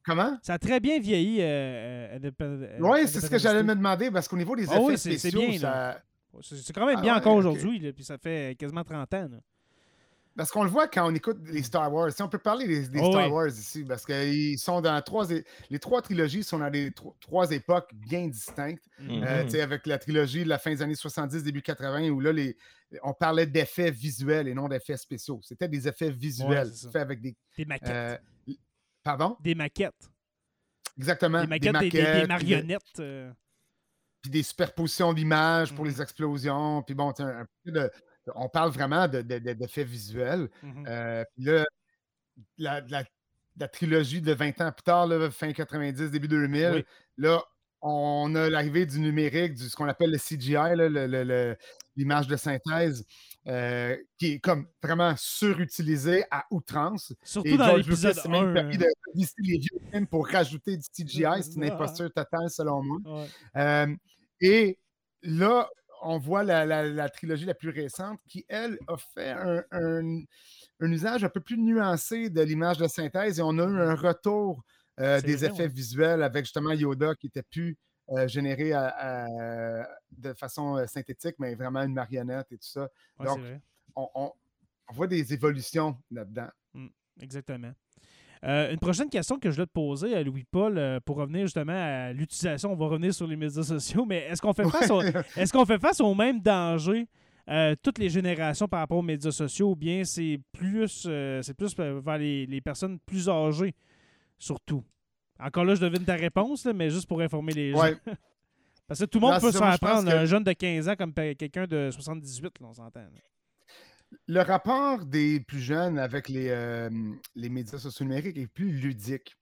Speaker 3: Comment?
Speaker 1: Ça a très bien vieilli. Euh, euh,
Speaker 3: Oui, c'est ce que j'allais me demander, parce qu'au niveau des
Speaker 1: Ah
Speaker 3: effets
Speaker 1: oui, c'est
Speaker 3: spéciaux,
Speaker 1: bien,
Speaker 3: ça...
Speaker 1: C'est quand même
Speaker 3: Ah
Speaker 1: bien encore aujourd'hui, puis ça fait quasiment 30 ans. là.
Speaker 3: Parce qu'on le voit quand on écoute les Star Wars. Si on peut parler des, des
Speaker 1: Oh
Speaker 3: Star
Speaker 1: oui.
Speaker 3: Wars ici, parce que ils sont dans trois. Les trois trilogies sont dans des tro- trois époques bien distinctes. Euh, sais, avec la trilogie de la fin des années 70, début 80, où là, les, on parlait d'effets visuels et non d'effets spéciaux. C'était des effets visuels faits avec des.
Speaker 1: Des maquettes.
Speaker 3: euh, pardon?
Speaker 1: Des maquettes.
Speaker 3: Exactement.
Speaker 1: Des maquettes, des, des- marionnettes. euh.
Speaker 3: puis des superpositions d'images pour
Speaker 1: Mhm.
Speaker 3: les explosions. Puis bon, tu sais, un peu de- on parle vraiment de- de- de- d'effets visuels. Euh, puis là, la, la- la trilogie de 20 ans plus tard, là, fin 90, début 2000,
Speaker 1: Oui.
Speaker 3: là, on a l'arrivée du numérique, du ce qu'on appelle le CGI, l'image de synthèse, euh, qui est comme vraiment surutilisée à outrance.
Speaker 1: Surtout
Speaker 3: Et
Speaker 1: dans l'épisode
Speaker 3: Lucas s'est même
Speaker 1: 1.
Speaker 3: permis de visiter les vieux films pour rajouter du CGI. C'est une imposture totale, selon moi.
Speaker 1: Ouais.
Speaker 3: Euh, et là, on voit la, la- la trilogie la plus récente qui, elle, a fait un, un- un usage un peu plus nuancé de l'image de synthèse et on a eu un retour euh, des
Speaker 1: vrai,
Speaker 3: effets
Speaker 1: ouais.
Speaker 3: visuels avec justement Yoda qui était plus euh, généré à- à- de façon euh, synthétique, mais vraiment une marionnette et tout ça.
Speaker 1: Ouais,
Speaker 3: Donc. On, on- on voit des évolutions là-dedans.
Speaker 1: Exactement. Euh, une prochaine question que je voulais te poser à Louis-Paul euh, pour revenir justement à l'utilisation, on va revenir sur les médias sociaux, mais est-ce qu'on fait face au, est-ce qu'on fait face au même danger euh, toutes les générations par rapport aux médias sociaux ou bien c'est plus c'est plus vers les, les personnes plus âgées surtout? Encore là, je devine ta réponse, là, mais juste pour informer les gens. Parce que tout le monde peut
Speaker 3: c'est
Speaker 1: se
Speaker 3: ça, moi,
Speaker 1: faire
Speaker 3: je pense
Speaker 1: prendre.
Speaker 3: que-
Speaker 1: Un jeune de 15 ans comme quelqu'un de 78, là, on s'entend.
Speaker 3: Le rapport des plus jeunes avec les, euh, les médias sociaux numériques est plus ludique.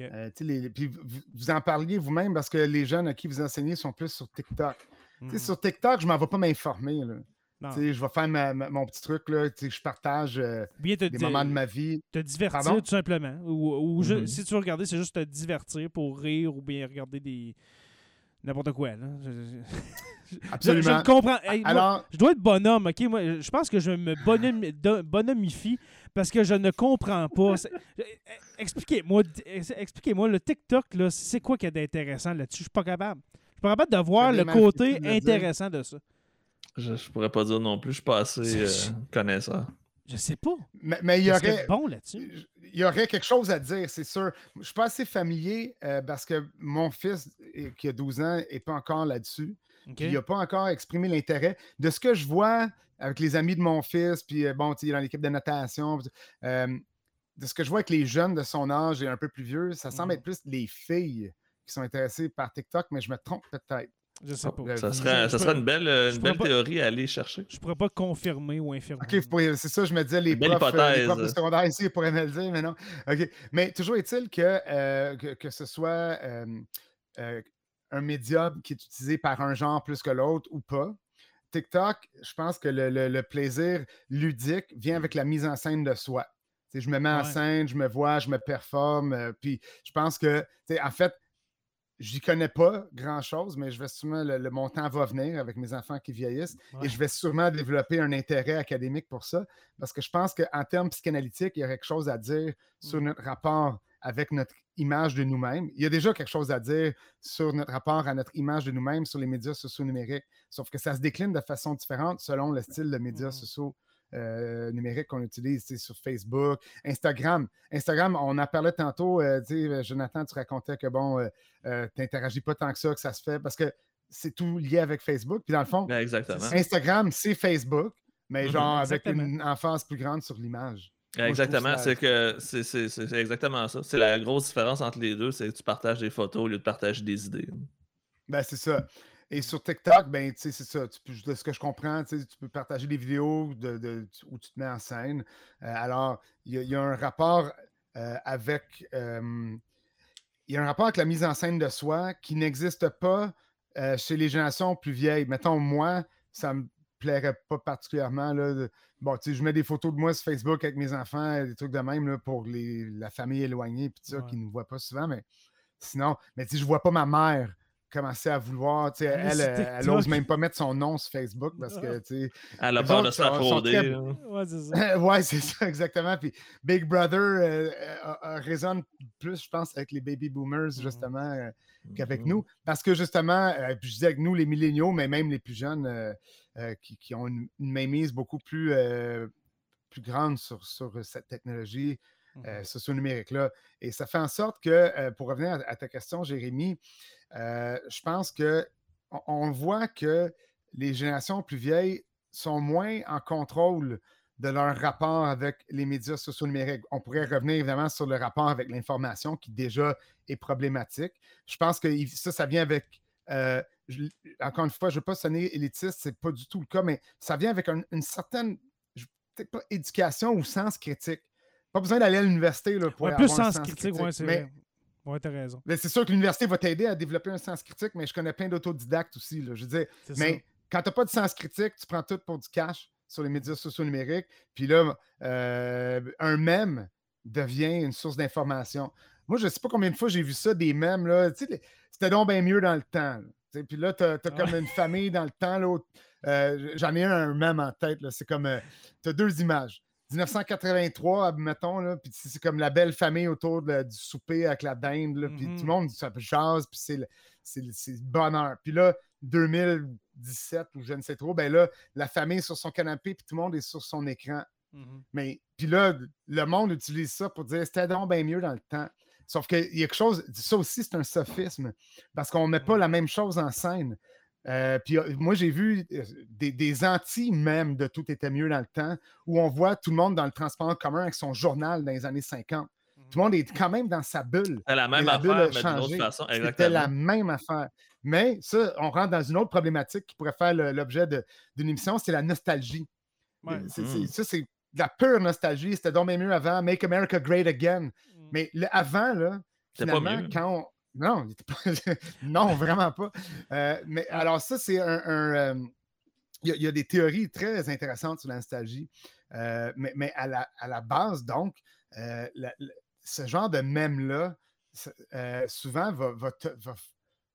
Speaker 3: Euh, les- puis vous, vous en parliez vous-même parce que les jeunes à qui vous enseignez sont plus sur TikTok.
Speaker 1: Mhm.
Speaker 3: Sur TikTok, je m'en vais pas m'informer. Je vais faire ma- ma- mon petit truc. Là, je partage euh,
Speaker 1: Ou bien te,
Speaker 3: des moments de ma vie.
Speaker 1: te divertir
Speaker 3: Pardon?
Speaker 1: tout simplement. Ou,
Speaker 2: Mhm.
Speaker 1: si tu veux regarder, c'est juste te divertir pour rire ou bien regarder des. N'importe quoi. Là. Je, je- je-
Speaker 3: Absolument.
Speaker 1: je le comprends. Hey, moi, je dois être bonhomme, ok? Moi, je pense que je me bonhomme- bonhomifie parce que je ne comprends pas. Eh, Expliquez-moi, expliquez-moi, le TikTok, là, c'est quoi qui est d'intéressant là-dessus? Je suis pas capable. Je suis pas capable de voir le côté intéressant de ça.
Speaker 2: Je, je pourrais pas dire non plus, je suis pas assez euh, connaisseur.
Speaker 1: Je sais pas.
Speaker 3: mais, mais il y aurait.
Speaker 1: bon là-dessus?
Speaker 3: il y aurait quelque chose à dire, c'est sûr. Je suis pas assez familier euh, parce que mon fils, euh, qui a 12 ans, n'est pas encore là-dessus. Il n'a pas encore exprimé l'intérêt. De ce que je vois avec les amis de mon fils, puis euh, bon, il est dans l'équipe de natation, puis, euh, de ce que je vois avec les jeunes de son âge et un peu plus vieux, ça semble
Speaker 1: Mhm.
Speaker 3: être plus les filles qui sont intéressées par TikTok, mais je me trompe peut-être.
Speaker 1: Je sais pas.
Speaker 3: le-
Speaker 2: Ça serait, ça serait une belle, une belle
Speaker 1: pourrais pas-
Speaker 2: théorie à aller chercher.
Speaker 1: Je pourrais pas confirmer ou infirmer.
Speaker 3: OK, vous pourriez- c'est ça, je me disais, les profs, euh, les profs de secondaire ici ils pourraient me le dire, mais non. OK. Mais toujours est-il que, euh, que, que ce soit euh, euh, un médium qui est utilisé par un genre plus que l'autre ou pas, TikTok, je pense que le, le- le plaisir ludique vient avec la mise en scène de soi. Tu sais, je me mets en
Speaker 1: Ouais.
Speaker 3: scène, je me vois, je me performe. euh, puis je pense que, tu sais, en fait, j'y connais pas grand-chose, mais je vais sûrement, le, le- mon temps va venir avec mes enfants qui vieillissent
Speaker 1: Ouais.
Speaker 3: et je vais sûrement développer un intérêt académique pour ça parce que je pense qu'en termes psychanalytiques, il y aurait quelque chose à dire sur
Speaker 1: Mm.
Speaker 3: notre rapport avec notre image de nous-mêmes. Il y a déjà quelque chose à dire sur notre rapport à notre image de nous-mêmes sur les médias sociaux numériques, sauf que ça se décline de façon différente selon le style de médias
Speaker 1: Mhm.
Speaker 3: sociaux euh, numériques qu'on utilise sur Facebook, Instagram. Instagram, on en parlait tantôt, euh, sais, Jonathan, tu racontais que bon, tu n'interagis pas tant que ça, que ça se fait, parce que c'est tout lié avec Facebook. Puis dans le fond,
Speaker 2: Exactement.
Speaker 3: Instagram, c'est Facebook, mais
Speaker 2: Mhm.
Speaker 3: genre avec une emphase plus grande sur l'image.
Speaker 2: Exactement, c'est que c'est c'est- c'est- c'est exactement ça. C'est la grosse différence entre les deux, c'est que tu partages des photos au lieu de partager des idées.
Speaker 3: Ben, c'est ça. Et sur TikTok, ben, tu sais, c'est ça. Tu peux, de ce que je comprends, tu peux partager des vidéos de, de- où tu te mets en scène. Euh, alors, il y, a- il y a un rapport euh, avec. euh, il y a un rapport avec la mise en scène de soi qui n'existe pas euh, chez les générations plus vieilles. Mettons, moi, ça me plairait pas particulièrement. Là, bon, tu sais, je mets des photos de moi sur Facebook avec mes enfants, des trucs de même là, pour les, la famille éloignée, puis ça, qui ne nous voit pas souvent, mais sinon, mais tu sais, je vois pas ma mère commencer à vouloir. tu sais, Elle, elle, n'ose même pas mettre son nom sur Facebook parce que. tu sais,
Speaker 2: Elle a peur de se faire
Speaker 3: sont
Speaker 2: frauder.
Speaker 3: très-
Speaker 2: là.
Speaker 1: Ouais, c'est ça.
Speaker 3: ouais, c'est ça, exactement. Puis Big Brother euh, euh, euh, résonne plus, je pense, avec les baby boomers,
Speaker 1: Mhm.
Speaker 3: justement, euh, qu'avec
Speaker 2: Mhm.
Speaker 3: nous. Parce que, justement, euh, puis je dis avec nous, les milléniaux, mais même les plus jeunes euh, euh, qui, qui ont une, une mainmise beaucoup plus, euh, plus grande sur, sur cette technologie
Speaker 1: Mhm.
Speaker 3: euh, socio-numérique-là. Et ça fait en sorte que, euh, pour revenir à, à ta question, Jérémy, euh, je pense que on, on voit que les générations plus vieilles sont moins en contrôle de leur rapport avec les médias sociaux numériques. On pourrait revenir évidemment sur le rapport avec l'information qui déjà est problématique. Je pense que ça, ça vient avec, euh, je- encore une fois, je ne veux pas sonner élitiste, c'est pas du tout le cas, mais ça vient avec un- une certaine, peut-être pas éducation ou sens critique. Pas besoin d'aller à l'université pour
Speaker 1: Ouais,
Speaker 3: avoir
Speaker 1: plus
Speaker 3: un
Speaker 1: sens critique, ouais, c'est
Speaker 3: mais-.
Speaker 1: Ouais, t'as raison.
Speaker 3: mais c'est sûr que l'université va t'aider à développer un sens critique, mais je connais plein d'autodidactes aussi. là. Je veux dire, mais
Speaker 1: ça.
Speaker 3: quand tu n'as pas de sens critique, tu prends tout pour du cash sur les médias sociaux numériques. Puis là, euh, un mème devient une source d'information. Moi, je ne sais pas combien de fois j'ai vu ça, des mèmes. Là. C'était donc bien mieux dans le temps. là. Puis là, tu as,
Speaker 1: Ouais.
Speaker 3: comme une famille dans le temps. là, euh, J'en ai un, un mème en tête. là. C'est comme. tu as deux images. 1983, mettons, là, puis c'est comme la belle famille autour de- du souper avec la dinde, là, puis
Speaker 1: Mhm.
Speaker 3: tout le monde ça jase, puis c'est le, bonheur. Puis là, 2017 ou je ne sais trop, ben là, la famille est sur son canapé, puis tout le monde est sur son écran.
Speaker 1: Mhm.
Speaker 3: Mais puis là, le monde utilise ça pour dire c'était donc bien mieux dans le temps. Sauf qu'il y a quelque chose, ça aussi, c'est un sophisme, parce qu'on ne met pas la même chose en scène. Euh, puis euh, moi, j'ai vu euh, des, des anti-mèmes de Tout était mieux dans le temps, où on voit tout le monde dans le transport en commun avec son journal dans les années 50. Tout le monde est quand même dans sa bulle.
Speaker 2: La même
Speaker 3: la bulle a
Speaker 2: affaire, mais d'une autre
Speaker 3: changé.
Speaker 2: façon.
Speaker 3: C'était la même affaire. Mais ça, on rentre dans une autre problématique qui pourrait faire l'objet d'une émission, c'est la nostalgie.
Speaker 1: Ouais.
Speaker 2: Mhm.
Speaker 3: Ça, c'est de la pure nostalgie. C'était donc mieux avant. Make America Great Again.
Speaker 1: Mhm.
Speaker 3: Mais le avant, là,
Speaker 2: C'était pas
Speaker 3: finalement,
Speaker 2: mieux.
Speaker 3: quand on... Non, il était pas- non, vraiment pas. Euh, mais alors, ça, c'est un. un, euh, Il y, a- il y a des théories très intéressantes sur la nostalgie. Euh, mais mais à, la, à la base, donc, la- la- ce genre de mème-là, souvent, va, va, te- va-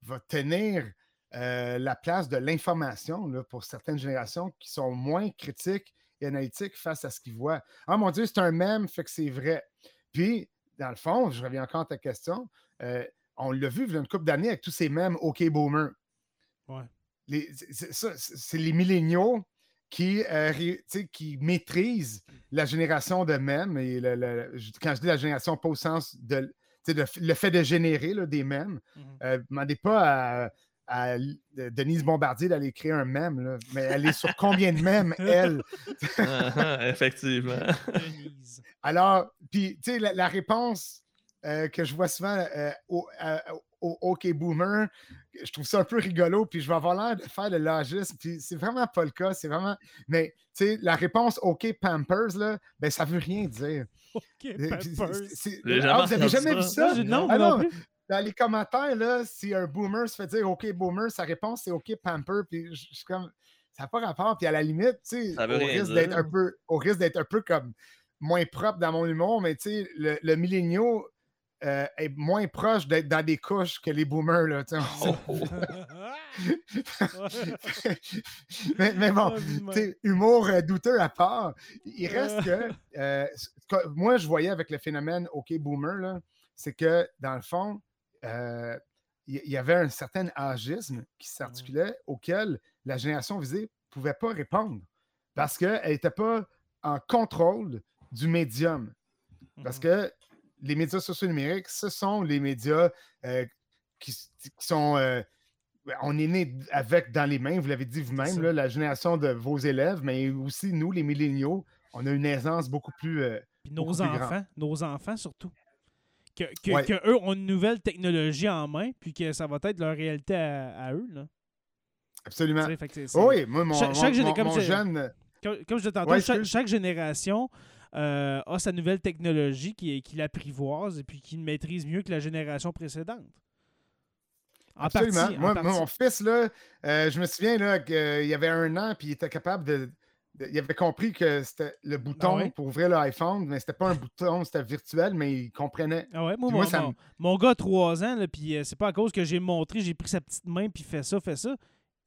Speaker 3: va tenir la place de l'information pour certaines générations qui sont moins critiques et analytiques face à ce qu'ils voient. Ah mon Dieu, c'est un mème, fait que c'est vrai. Puis, dans le fond, je reviens encore à ta question, euh, on l'a vu il y a une couple d'années avec tous ces mèmes OK Boomer.
Speaker 1: Ouais.
Speaker 3: C'est- les milléniaux qui, euh, ré- qui maîtrisent la génération de mèmes. Et le- le- je- quand je dis la génération, pas au sens de le fait de générer là, des mèmes.
Speaker 1: Mhm.
Speaker 3: Euh, demandez pas à, Denise Bombardier d'aller créer un mème, là. mais elle est sur combien de mèmes, elle?
Speaker 2: Ah, ah, Effectivement.
Speaker 3: Alors, puis, tu sais, la, la réponse euh, que je vois souvent euh, au, au OK Boomer, je trouve ça un peu rigolo, puis je vais avoir l'air de faire le logisme, puis c'est vraiment pas le cas, c'est vraiment... Mais, tu sais, la réponse OK Pampers, là, ben, ça veut rien dire.
Speaker 1: OK,
Speaker 3: Euh,
Speaker 1: Pampers.
Speaker 3: Ah, vous avez jamais vu
Speaker 2: ça?
Speaker 1: Non,
Speaker 3: Ah
Speaker 1: non
Speaker 3: non, dans les commentaires, là, si un boomer se fait dire OK boomer, sa réponse c'est OK pamper, puis je suis comme ça n'a pas rapport. Puis à la limite, tu sais, au risque d'être un peu, au risque d'être un peu comme moins propre dans mon humour, mais tu sais, le, le milléniaux euh, est moins proche d'être dans des couches que les boomers, là.
Speaker 2: Oh, oh.
Speaker 3: mais, mais bon, sais, humour euh, douteux à part, il reste que euh, ce que moi je voyais avec le phénomène OK Boomer, c'est que dans le fond, euh, il y, y avait un certain âgisme qui s'articulait auquel la génération visée ne pouvait pas répondre parce qu'elle n'était pas en contrôle du médium. Parce
Speaker 1: Mhm.
Speaker 3: que les médias sociaux numériques, ce sont les médias euh, qui, sont. euh, on est né avec dans les mains, vous l'avez dit vous-même, la génération de vos élèves, mais aussi nous, les milléniaux, on a une aisance beaucoup plus. euh,
Speaker 1: Puis nos
Speaker 3: beaucoup plus grand.
Speaker 1: enfants, nos enfants surtout. Que, que,
Speaker 3: Ouais.
Speaker 1: que eux ont une nouvelle technologie en main, puis que ça va être leur réalité à, à eux. Là.
Speaker 3: absolument. Oh oui, moi, mon,
Speaker 1: Chaque-
Speaker 3: mon-
Speaker 1: chaque géné-
Speaker 3: mon-
Speaker 1: comme
Speaker 3: mon
Speaker 1: c'est-
Speaker 3: jeune.
Speaker 1: Comme, comme je disais tantôt,
Speaker 3: Ouais,
Speaker 1: chaque génération euh, a sa nouvelle technologie qui, qui l'apprivoise et puis qui le maîtrise mieux que la génération précédente. En
Speaker 3: Absolument.
Speaker 1: partie, en
Speaker 3: moi,
Speaker 1: partie.
Speaker 3: mon fils, là, euh, je me souviens là, qu'il y avait un an, puis il était capable de, de- Il avait compris que c'était le bouton
Speaker 1: ouais?
Speaker 3: pour ouvrir l'iPhone, mais c'était pas un bouton, c'était virtuel, mais il comprenait.
Speaker 1: Ah ouais, moi, mon,
Speaker 3: ça
Speaker 1: mon- gars a 3 ans, puis euh, c'est pas à cause que j'ai montré, j'ai pris sa petite main, puis fait ça, fait ça.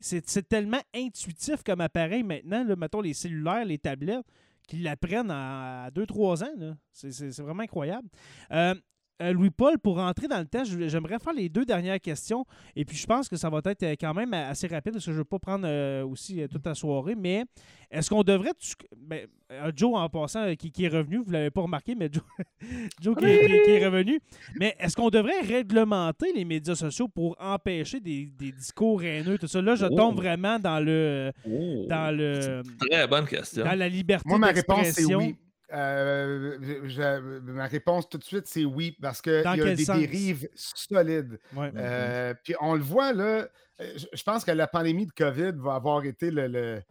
Speaker 1: C'est c'est tellement intuitif comme appareil maintenant, là, mettons les cellulaires, les tablettes, qu'ils l'apprennent à 2-3 ans. c'est vraiment incroyable. Euh, euh, Louis-Paul, pour rentrer dans le test, je- j'aimerais faire les deux dernières questions. Et puis, je pense que ça va être euh, quand même assez rapide parce que je ne veux pas prendre euh, aussi euh, toute la soirée. Mais est-ce qu'on devrait. tu- ben, euh, Joe, en passant, euh, qui, qui est revenu, vous ne l'avez pas remarqué, mais Joe, Joe qui, est- qui- qui est revenu. Mais est-ce qu'on devrait réglementer les médias sociaux pour empêcher des, des discours haineux, tout ça? Là, je
Speaker 2: Oh.
Speaker 1: tombe vraiment dans le.
Speaker 2: Oh,
Speaker 1: Dans le.
Speaker 2: Très bonne question.
Speaker 1: Dans la liberté
Speaker 3: Moi, ma réponse, c'est oui. Euh, je- je- ma réponse tout de suite, c'est oui, parce qu'il y a des
Speaker 1: sens?
Speaker 3: dérives solides.
Speaker 1: Ouais.
Speaker 3: Euh, puis on le voit, là, euh, je je pense que la pandémie de COVID va avoir été le- le-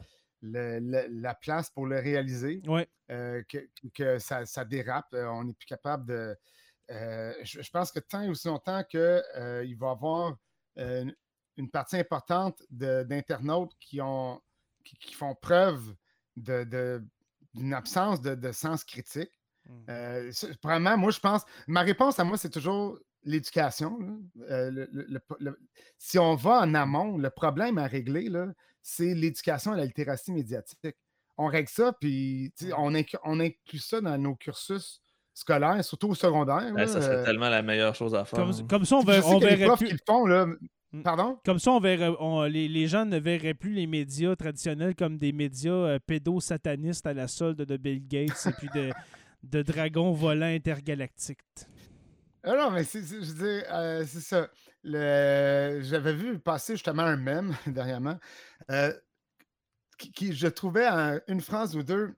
Speaker 3: le- le- la place pour le réaliser,
Speaker 1: Ouais.
Speaker 3: euh, que, que ça, ça dérape. on n'est plus capable de. euh, je, je pense que tant et aussi longtemps qu'il va y avoir euh, une- une partie importante d'internautes qui, ont, qui, qui font preuve de- de- d'une absence de, de sens critique.
Speaker 1: Mm.
Speaker 3: Euh, moi, je pense. Ma réponse à moi, c'est toujours l'éducation. Euh, le- le- le- le- si on va en amont, le problème à régler, là, c'est l'éducation à la littératie médiatique. On règle ça, puis sais, on, inclut, on inclut ça dans nos cursus scolaires, surtout au secondaire.
Speaker 2: Ouais,
Speaker 3: là,
Speaker 2: ça serait
Speaker 3: euh,
Speaker 2: tellement la meilleure chose à faire. hein.
Speaker 1: Comme, comme ça, on,
Speaker 3: sais
Speaker 1: on
Speaker 3: qu'il y a des
Speaker 1: verrait
Speaker 3: profs
Speaker 1: plus.
Speaker 3: qui le font, là.
Speaker 1: Mm.
Speaker 3: Pardon?
Speaker 1: Comme ça, on verrait, on- les, les gens ne verraient plus les médias traditionnels comme des médias euh, pédosatanistes à la solde de Bill Gates et puis de, de dragons volants intergalactiques.
Speaker 3: Ah non, mais c'est, c'est- je veux dire, euh, c'est ça. Le- J'avais vu passer justement un mème dernièrement euh, qui, qui, je trouvais en une phrase ou deux,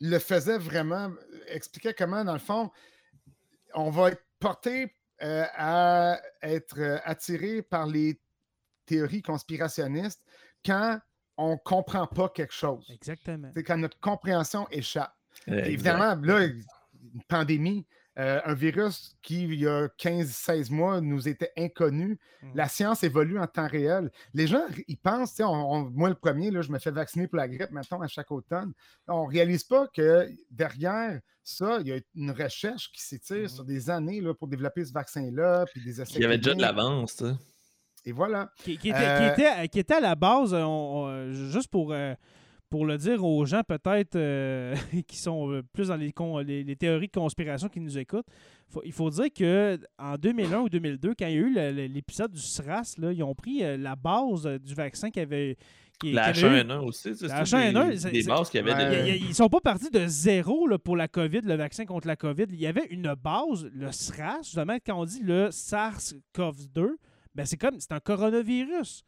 Speaker 3: le faisait vraiment, expliquait comment, dans le fond, on va être porté euh, à être euh, attiré par les théories conspirationnistes quand on ne comprend pas quelque chose.
Speaker 1: Exactement.
Speaker 3: C'est quand notre compréhension échappe.
Speaker 2: Exact.
Speaker 3: Évidemment, là, une pandémie, euh, un virus qui, il y a 15-16 mois, nous était inconnu.
Speaker 1: Mm.
Speaker 3: La science évolue en temps réel. Les gens, ils pensent, on- on- moi le premier, là, je me fais vacciner pour la grippe maintenant à chaque automne. On ne réalise pas que derrière ça, il y a une recherche qui s'étire
Speaker 1: Mhm.
Speaker 3: sur des années là, pour développer ce vaccin-là, puis des essais
Speaker 2: Il y avait déjà de l'avance, tu sais.
Speaker 3: Et voilà.
Speaker 1: Qui, qui était,
Speaker 3: Euh,
Speaker 1: qui, était, qui était à la base, euh, on- on- juste pour, euh, pour le dire aux gens peut-être euh, qui sont euh, plus dans les, con- les, les théories de conspiration qui nous écoutent, faut- il faut dire que en 2001 ou 2002, quand il y a eu l'épisode du SRAS, là, ils ont pris euh, la base euh, du vaccin qui avait. Qui,
Speaker 2: La
Speaker 1: qui avait eu.
Speaker 2: H1N1 aussi,
Speaker 1: La
Speaker 2: c'est toutes
Speaker 1: H1N1,
Speaker 2: des, bases qu'il y avait
Speaker 1: Ils sont pas partis de zéro là, pour la COVID, le vaccin contre la COVID. Il y avait une base, le SRAS, justement, quand on dit le SARS-CoV-2, ben c'est comme, c'est un coronavirus.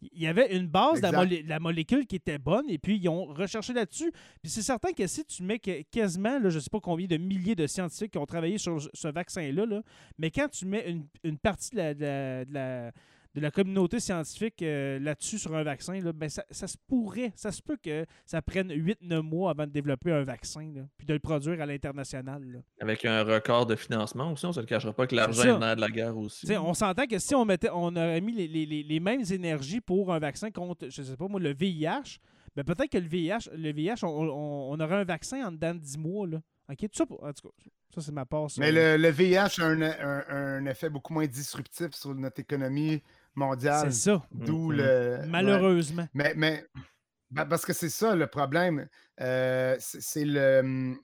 Speaker 1: Il y avait une base de la, molécule qui était bonne et puis ils ont recherché là-dessus. Puis c'est certain que si tu mets que- quasiment, là, je ne sais pas combien de milliers de scientifiques qui ont travaillé sur ce vaccin-là, là, mais quand tu mets une, une partie de la, de la- de la- de la communauté scientifique euh, là-dessus sur un vaccin, là, ben ça, ça se pourrait, ça se peut que ça prenne 8-9 mois avant de développer un vaccin, là, puis de le produire à l'international.
Speaker 2: Avec un record de financement aussi, on se le cachera pas que l'argent est dans de la guerre aussi.
Speaker 1: On s'entend que si on mettait, on aurait mis les, les- les- les mêmes énergies pour un vaccin contre, je sais pas moi, le VIH, ben peut-être que le VIH, le VIH, on, on- on aurait un vaccin en dedans de 10 mois. Là. OK, tout ça, pour- en tout cas, ça c'est ma part.
Speaker 3: Mais le, le VIH a un, un- un effet beaucoup moins disruptif sur notre économie mondiale.
Speaker 1: C'est ça,
Speaker 3: D'où
Speaker 2: Mhm.
Speaker 3: le.
Speaker 1: malheureusement.
Speaker 3: Mais, mais ben, parce que c'est ça le problème. Euh, c'est le.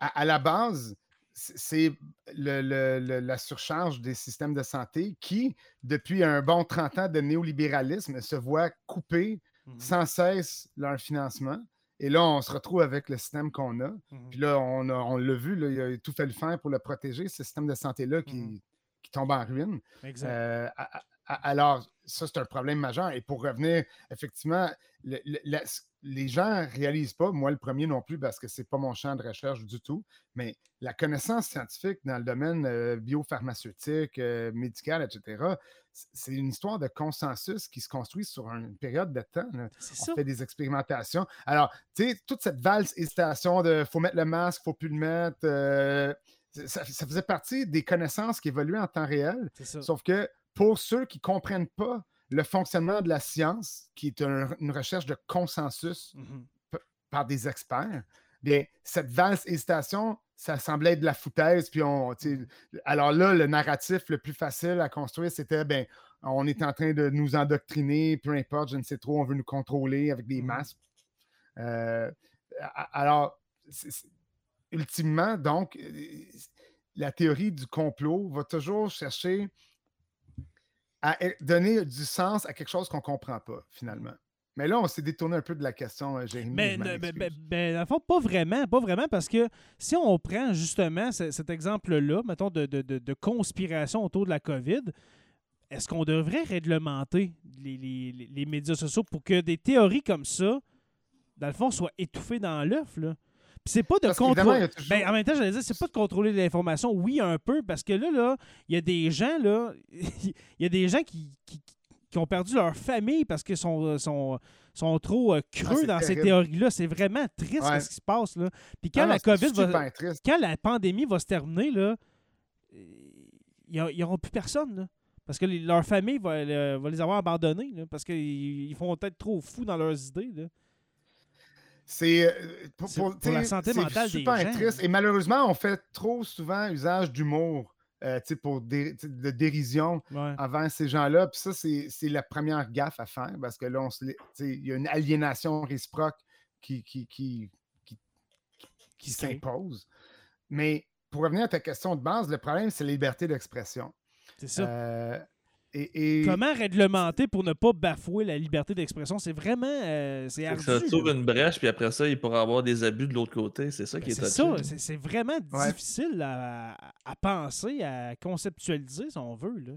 Speaker 3: À, à la base, c'est le- le- le- la surcharge des systèmes de santé qui, depuis un bon 30 ans de néolibéralisme, se voit couper
Speaker 1: Mhm,
Speaker 3: sans cesse leur financement. Et là, on se retrouve avec le système qu'on a.
Speaker 1: mhm.
Speaker 3: Puis là, on, a- on l'a vu, là, il a tout fait le faire pour le protéger, ce système de santé-là qui, qui tombe en ruine.
Speaker 1: Exact.
Speaker 3: Euh, alors, ça, c'est un problème majeur. Et pour revenir, effectivement, le- le- la- les gens ne réalisent pas, moi le premier non plus, parce que ce n'est pas mon champ de recherche du tout, mais la connaissance scientifique dans le domaine euh, biopharmaceutique, euh, médical, etc., c'est une histoire de consensus qui se construit sur une période de temps. là on
Speaker 1: ça.
Speaker 3: fait des expérimentations. Alors, tu sais, toute cette valse hésitation de faut mettre le masque, faut plus le mettre, euh, ça, ça faisait partie des connaissances qui évoluaient en temps réel. Sauf que pour ceux qui ne comprennent pas le fonctionnement de la science, qui est une recherche de consensus
Speaker 1: Mhm.
Speaker 3: par des experts, bien, cette valse hésitation, ça semblait être de la foutaise. Puis on, sais, alors là, le narratif le plus facile à construire, c'était ben, on est en train de nous endoctriner, peu importe, je ne sais trop, on veut nous contrôler avec des
Speaker 1: Mhm.
Speaker 3: masques. Euh, alors, ultimement, donc, euh, la théorie du complot va toujours chercher à e- donner du sens à quelque chose qu'on ne comprend pas, finalement. Mais là, on s'est détourné un peu de la question, euh, Jérémy.
Speaker 1: Mais, ben,
Speaker 3: excuse.
Speaker 1: dans le fond, pas vraiment, pas vraiment, parce que si on prend justement ce- cet exemple-là, mettons, de, de- de- de conspiration autour de la COVID, est-ce qu'on devrait réglementer les- les médias sociaux pour que des théories comme ça, dans le fond, soient étouffées dans l'œuf, là? Puis c'est pas de
Speaker 3: il
Speaker 1: contrôler.
Speaker 3: toujours-
Speaker 1: Ben, en même temps, j'allais dire, c'est pas de contrôler l'information. Oui, un peu, parce que là, là, il y a des gens, là, il y a des gens qui, qui, qui ont perdu leur famille parce qu'ils sont, sont, sont trop euh, creux
Speaker 3: Ah, c'est
Speaker 1: dans ces théories-là. C'est vraiment triste
Speaker 3: Ouais.
Speaker 1: ce qui se passe, là. Puis quand
Speaker 3: non,
Speaker 1: la COVID va, quand la pandémie va se terminer, là, ils n'auront plus personne, là. Parce que les- leur famille va, euh, va les avoir abandonnés, là, parce qu'ils ils font être trop fous dans leurs idées, là.
Speaker 3: C'est euh, pour,
Speaker 1: C'est
Speaker 3: pour-
Speaker 1: pour la santé mentale des
Speaker 3: super
Speaker 1: gens.
Speaker 3: triste. Et malheureusement, on fait trop souvent usage d'humour euh, pour dé- de dérision
Speaker 1: Ouais.
Speaker 3: envers ces gens-là. Puis ça, c'est c'est la première gaffe à faire parce que là, il y a une aliénation réciproque qui, qui, qui, qui, s'impose. Mais pour revenir à ta question de base, le problème, c'est la liberté d'expression.
Speaker 1: C'est ça.
Speaker 3: Euh, et, et-
Speaker 1: Comment réglementer pour ne pas bafouer la liberté d'expression? C'est vraiment... euh, c'est ardu.
Speaker 2: Ça t'ouvre
Speaker 1: là.
Speaker 2: une brèche, puis après ça, il pourra avoir des abus de l'autre côté. C'est ça qui
Speaker 1: Ben,
Speaker 2: est
Speaker 1: c'est ça, c'est- c'est vraiment
Speaker 3: Ouais.
Speaker 1: difficile à, à penser, à conceptualiser, si on veut. Là.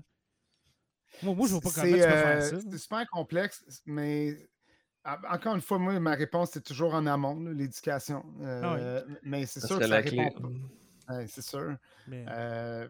Speaker 1: Moi, moi je vois pas comment tu peux faire
Speaker 3: euh,
Speaker 1: ça.
Speaker 3: C'est super complexe, mais en- encore une fois, moi, ma réponse, c'est toujours en amont, là, l'éducation. Euh, Mais c'est
Speaker 2: Ça
Speaker 3: sûr que ça
Speaker 2: la clé.
Speaker 3: répond pas. Ouais, c'est sûr.
Speaker 1: Mais-
Speaker 3: Euh,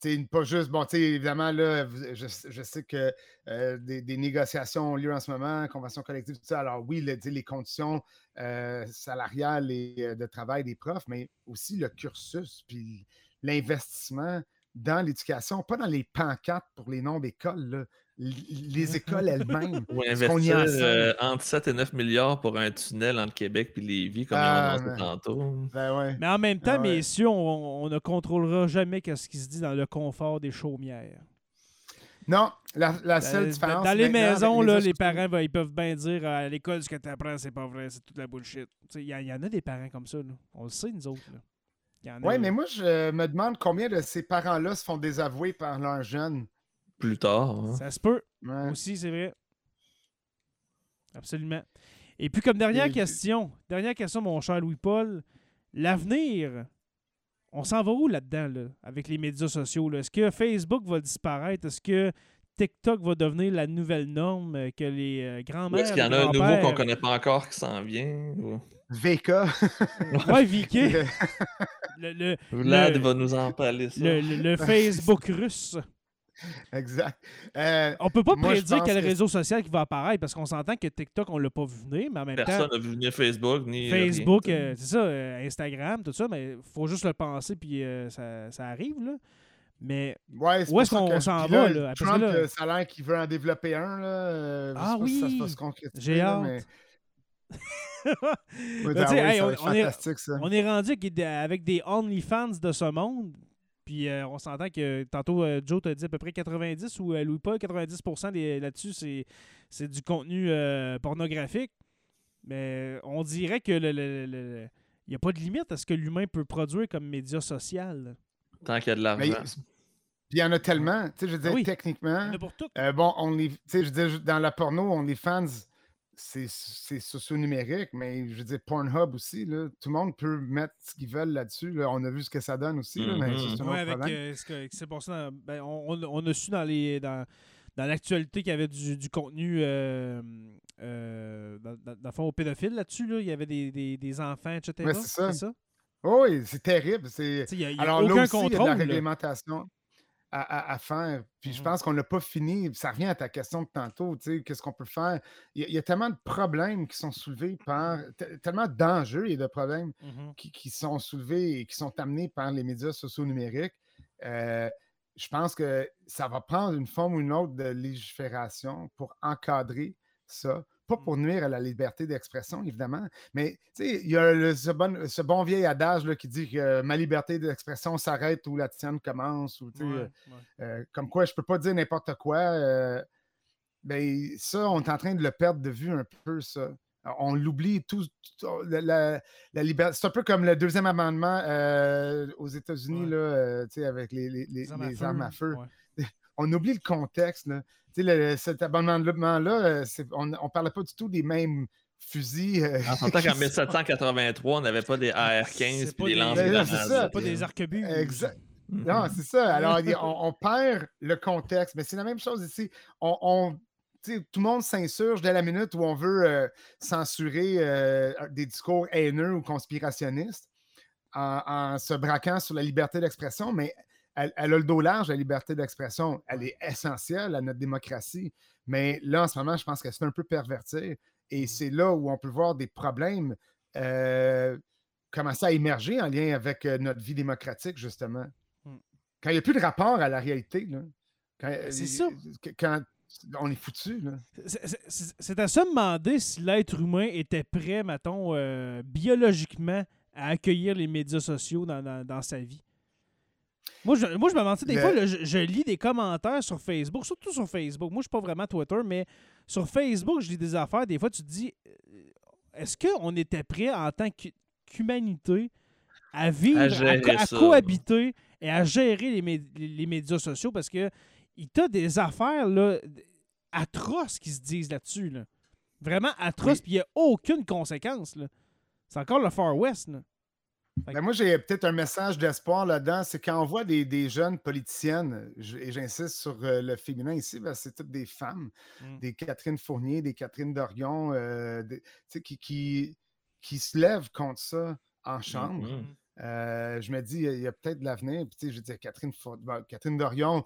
Speaker 3: tu sais, pas juste, bon, tu sais, évidemment, là, je, je sais que euh, des, des négociations ont lieu en ce moment, convention collective, tout ça. Alors oui, le- les conditions euh, salariales et euh, de travail des profs, mais aussi le cursus, puis l'investissement dans l'éducation, pas dans les pancartes pour les noms d'écoles, là. Les écoles elles-mêmes.
Speaker 2: Ou investir euh, entre 7 et 9 milliards pour un tunnel entre Québec et Lévis, comme
Speaker 3: Ah,
Speaker 2: ils ont annoncé
Speaker 3: mais-
Speaker 2: tantôt.
Speaker 3: Ben ouais.
Speaker 1: Mais en même temps,
Speaker 3: Ah ouais.
Speaker 1: messieurs, on, on ne contrôlera jamais ce qui se dit dans le confort des chaumières.
Speaker 3: Non, la, la seule
Speaker 1: Dans-
Speaker 3: différence.
Speaker 1: dans les maisons,
Speaker 3: les
Speaker 1: là, les parents, ben, ils peuvent bien dire euh, à l'école, ce que tu apprends, c'est pas vrai, c'est toute la bullshit. Il y, y en a des parents comme ça. Là. On le sait, nous autres. là.
Speaker 3: Oui, mais moi, je me demande combien de ces parents-là se font désavouer par leurs jeunes.
Speaker 2: Plus tard. hein.
Speaker 1: Ça se peut.
Speaker 3: Ouais.
Speaker 1: Aussi, c'est vrai. Absolument. Et puis, comme dernière
Speaker 3: Et-
Speaker 1: question, dernière question, mon cher Louis-Paul, l'avenir, on s'en va où là-dedans, là, avec les médias sociaux? là? Est-ce que Facebook va disparaître? Est-ce que TikTok va devenir la nouvelle norme euh, que les euh, grands-mères...
Speaker 2: est-ce qu'il y en a un nouveau qu'on connaît pas encore qui s'en vient? ou-
Speaker 3: VK.
Speaker 1: Ouais, Vicky. Le, le,
Speaker 2: Vlad
Speaker 1: Le-
Speaker 2: va nous en parler. Ça.
Speaker 1: le- le- le Facebook russe.
Speaker 3: exact. Euh,
Speaker 1: On peut pas
Speaker 3: Moi,
Speaker 1: prédire quel
Speaker 3: que-
Speaker 1: réseau social qui va apparaître parce qu'on s'entend que TikTok, on l'a pas vu venir, mais en même temps...
Speaker 2: Personne n'a vu venir Facebook ni.
Speaker 1: Facebook, euh, c'est ça, euh, Instagram, tout ça, mais il faut juste le penser puis euh, ça, ça arrive. Là. Mais
Speaker 3: ouais, c'est
Speaker 1: Où est-ce
Speaker 3: ça
Speaker 1: qu'on s'en va,
Speaker 3: là, Trump,
Speaker 1: là-
Speaker 3: euh, ça a l'air qu'il veut en développer un. Là. euh, je
Speaker 1: Ah
Speaker 3: sais pas si ça
Speaker 1: oui,
Speaker 3: va se concrétiser,
Speaker 1: j'ai hâte.
Speaker 3: mais-
Speaker 1: Ben,
Speaker 3: Ouais,
Speaker 1: hey,
Speaker 3: ça
Speaker 1: on- est-
Speaker 3: ça.
Speaker 1: on est rendu avec des, OnlyFans de ce monde. Puis euh, on s'entend que tantôt, euh, Joe t'a dit à peu près 90 ou euh, Louis-Paul, 90% des- là-dessus, c'est, c'est du contenu pornographique. Mais on dirait que le- il n'y a pas de limite à ce que l'humain peut produire comme média social.
Speaker 2: Tant qu'il y a de
Speaker 3: Mais
Speaker 2: l'argent.
Speaker 3: il y en a tellement. Tu sais, je veux dire,
Speaker 1: oui.
Speaker 3: techniquement,
Speaker 1: Il y en a pour tout.
Speaker 3: euh, bon, on est, tu sais, je veux dire, dans la porno, OnlyFans, c'est c'est socio-numérique, mais je veux dire, Pornhub aussi, là, tout le monde peut mettre ce qu'ils veulent là-dessus. là. On a vu ce que ça donne aussi, là, mais
Speaker 2: Mhm.
Speaker 3: ça, c'est
Speaker 1: Ouais, avec euh, ce que- passé dans- ben, on, on- on a su dans les dans, dans l'actualité qu'il y avait du, du contenu euh, euh, dans, dans- dans le fond au pédophile là-dessus là, il y avait des, des, des enfants etc.
Speaker 3: Ouais, c'est ça? Oui, c'est terrible. C'est...
Speaker 1: N'y a, y a
Speaker 3: Alors là aussi, il y a de la réglementation à, à- à faire. Puis je
Speaker 1: Mhm.
Speaker 3: pense qu'on n'a pas fini. Ça revient à ta question de tantôt. tu sais, Qu'est-ce qu'on peut faire? Il y, a, y tellement de problèmes qui sont soulevés par. te- Tellement d'enjeux et de problèmes
Speaker 1: Mhm.
Speaker 3: qui, qui sont soulevés et qui sont amenés par les médias sociaux numériques. Euh, je pense que ça va prendre une forme ou une autre de légifération pour encadrer ça. Pas pour nuire à la liberté d'expression, évidemment, mais il y a ce, bon, vieil adage là, qui dit que ma liberté d'expression s'arrête où la tienne commence. Ou, euh, euh, comme quoi, je peux pas dire n'importe quoi. Euh, ben, ça, on est en train de le perdre de vue un peu, ça. On l'oublie tout. la, liberté. C'est un peu comme le deuxième amendement aux États-Unis, là, avec les, les, armes à feu. On oublie le contexte. Là cet abonnement-là, on ne parlait pas du tout des mêmes fusils. Euh,
Speaker 2: en tant qu'en 1783, on n'avait pas des AR-15 et des lance
Speaker 1: C'est pas des arquebuts.
Speaker 3: Exact. Non, c'est ça. Alors, on, perd le contexte. Mais c'est la même chose ici. On, tout le monde s'insurge dès la minute où on veut euh, censurer euh, des discours haineux ou conspirationnistes en, en, se braquant sur la liberté d'expression. Mais elle, a le dos large, la liberté d'expression. Elle est essentielle à notre démocratie. Mais là, en ce moment, je pense qu'elle se fait un peu pervertir. Et c'est là où on peut voir des problèmes euh, commencer à émerger en lien avec euh, notre vie démocratique, justement. Mmh. Quand il n'y a plus de rapport à la réalité.
Speaker 1: Euh, c'est ça.
Speaker 3: Quand on est foutu.
Speaker 1: C'est à se demander si l'être humain était prêt, mettons, biologiquement à accueillir les médias sociaux dans sa vie. Moi, je, moi, je me mentais des fois, je, lis des commentaires sur Facebook, surtout sur Facebook. Moi, je suis pas vraiment Twitter, mais sur Facebook, je lis des affaires. Des fois, tu te dis, euh, est-ce qu'on était prêt en tant qu'humanité à vivre, à, cohabiter et à gérer les, les, médias sociaux? Parce que il y a des affaires là, atroces qui se disent là-dessus. Vraiment atroces, puis il n'y a aucune conséquence. C'est encore le Far West. Là.
Speaker 3: Ben, moi, j'ai peut-être un message d'espoir là-dedans. C'est quand on voit des, jeunes politiciennes, et j'insiste sur euh, le féminin ici, c'est toutes des femmes, mmh. des Catherine Fournier, des Catherine Dorion, euh, qui, qui, qui, se lèvent contre ça en chambre. Mmh. Euh, je me dis, il y a, peut-être de l'avenir. je dis, Catherine, Catherine Dorion,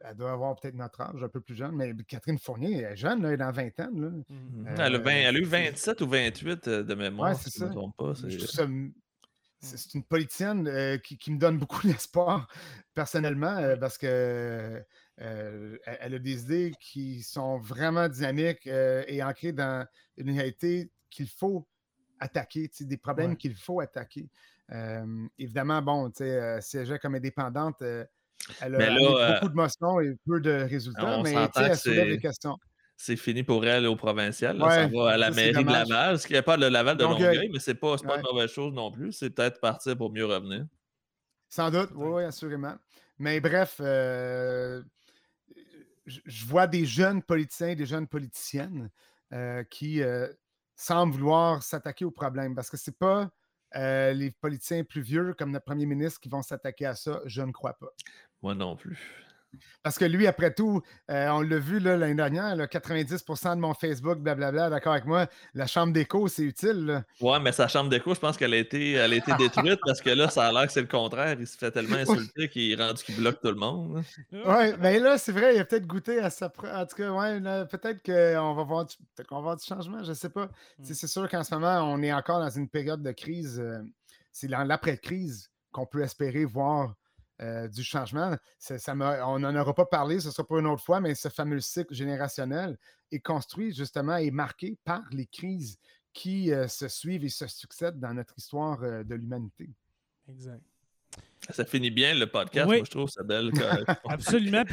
Speaker 3: elle doit avoir peut-être notre âge, un peu plus jeune, mais Catherine Fournier, elle est jeune, elle est dans 20 ans. Là.
Speaker 2: Mhm. elle, a eu 27 ou 28 euh, de mémoire,
Speaker 3: ouais, c'est ça. C'est une politicienne euh, qui, me donne beaucoup d'espoir, personnellement, euh, parce que elle a des idées qui sont vraiment dynamiques et ancrées dans une réalité qu'il faut attaquer, des problèmes qu'il faut attaquer. évidemment, bon, siéger comme indépendante, elle a, euh, beaucoup de motions et peu de résultats, mais elle soulève des questions.
Speaker 2: C'est fini pour elle au provincial. ça va à la mairie de Laval. Ce qui n'est pas le Laval de Longueuil, mais ce n'est pas, pas une mauvaise chose non plus. C'est peut-être partir pour mieux revenir.
Speaker 3: Sans doute, oui, assurément. Mais bref, euh, je vois des jeunes politiciens, des jeunes politiciennes euh, qui semblent vouloir s'attaquer au problème parce que ce n'est pas les politiciens plus vieux comme notre premier ministre qui vont s'attaquer à ça. Je ne crois pas.
Speaker 2: Moi non plus.
Speaker 3: Parce que lui, après tout, euh, on l'a vu l'année dernière, 90% de mon Facebook, blablabla, d'accord avec moi, la chambre d'écho, c'est utile.
Speaker 2: Ouais, mais sa chambre d'écho, je pense qu'elle a été, elle a été détruite parce que là, ça a l'air que c'est le contraire. Il se fait tellement insulter qu'il est rendu qu'il bloque tout le monde.
Speaker 3: Ouais, mais là, c'est vrai, il a peut-être goûté à sa. En tout cas, ouais, peut-être qu'on va voir du... peut va voir du changement, je ne sais pas. Hmm. C'est sûr qu'en ce moment, on est encore dans une période de crise. Euh, c'est dans l'après-crise qu'on peut espérer voir euh, du changement. on n'en aura pas parlé, ce sera pas une autre fois, mais ce fameux cycle générationnel est construit justement et marqué par les crises qui euh, se suivent et se succèdent dans notre histoire euh, de l'humanité.
Speaker 1: Exact.
Speaker 2: Ça finit bien le podcast, moi je trouve ça belle.
Speaker 1: Absolument.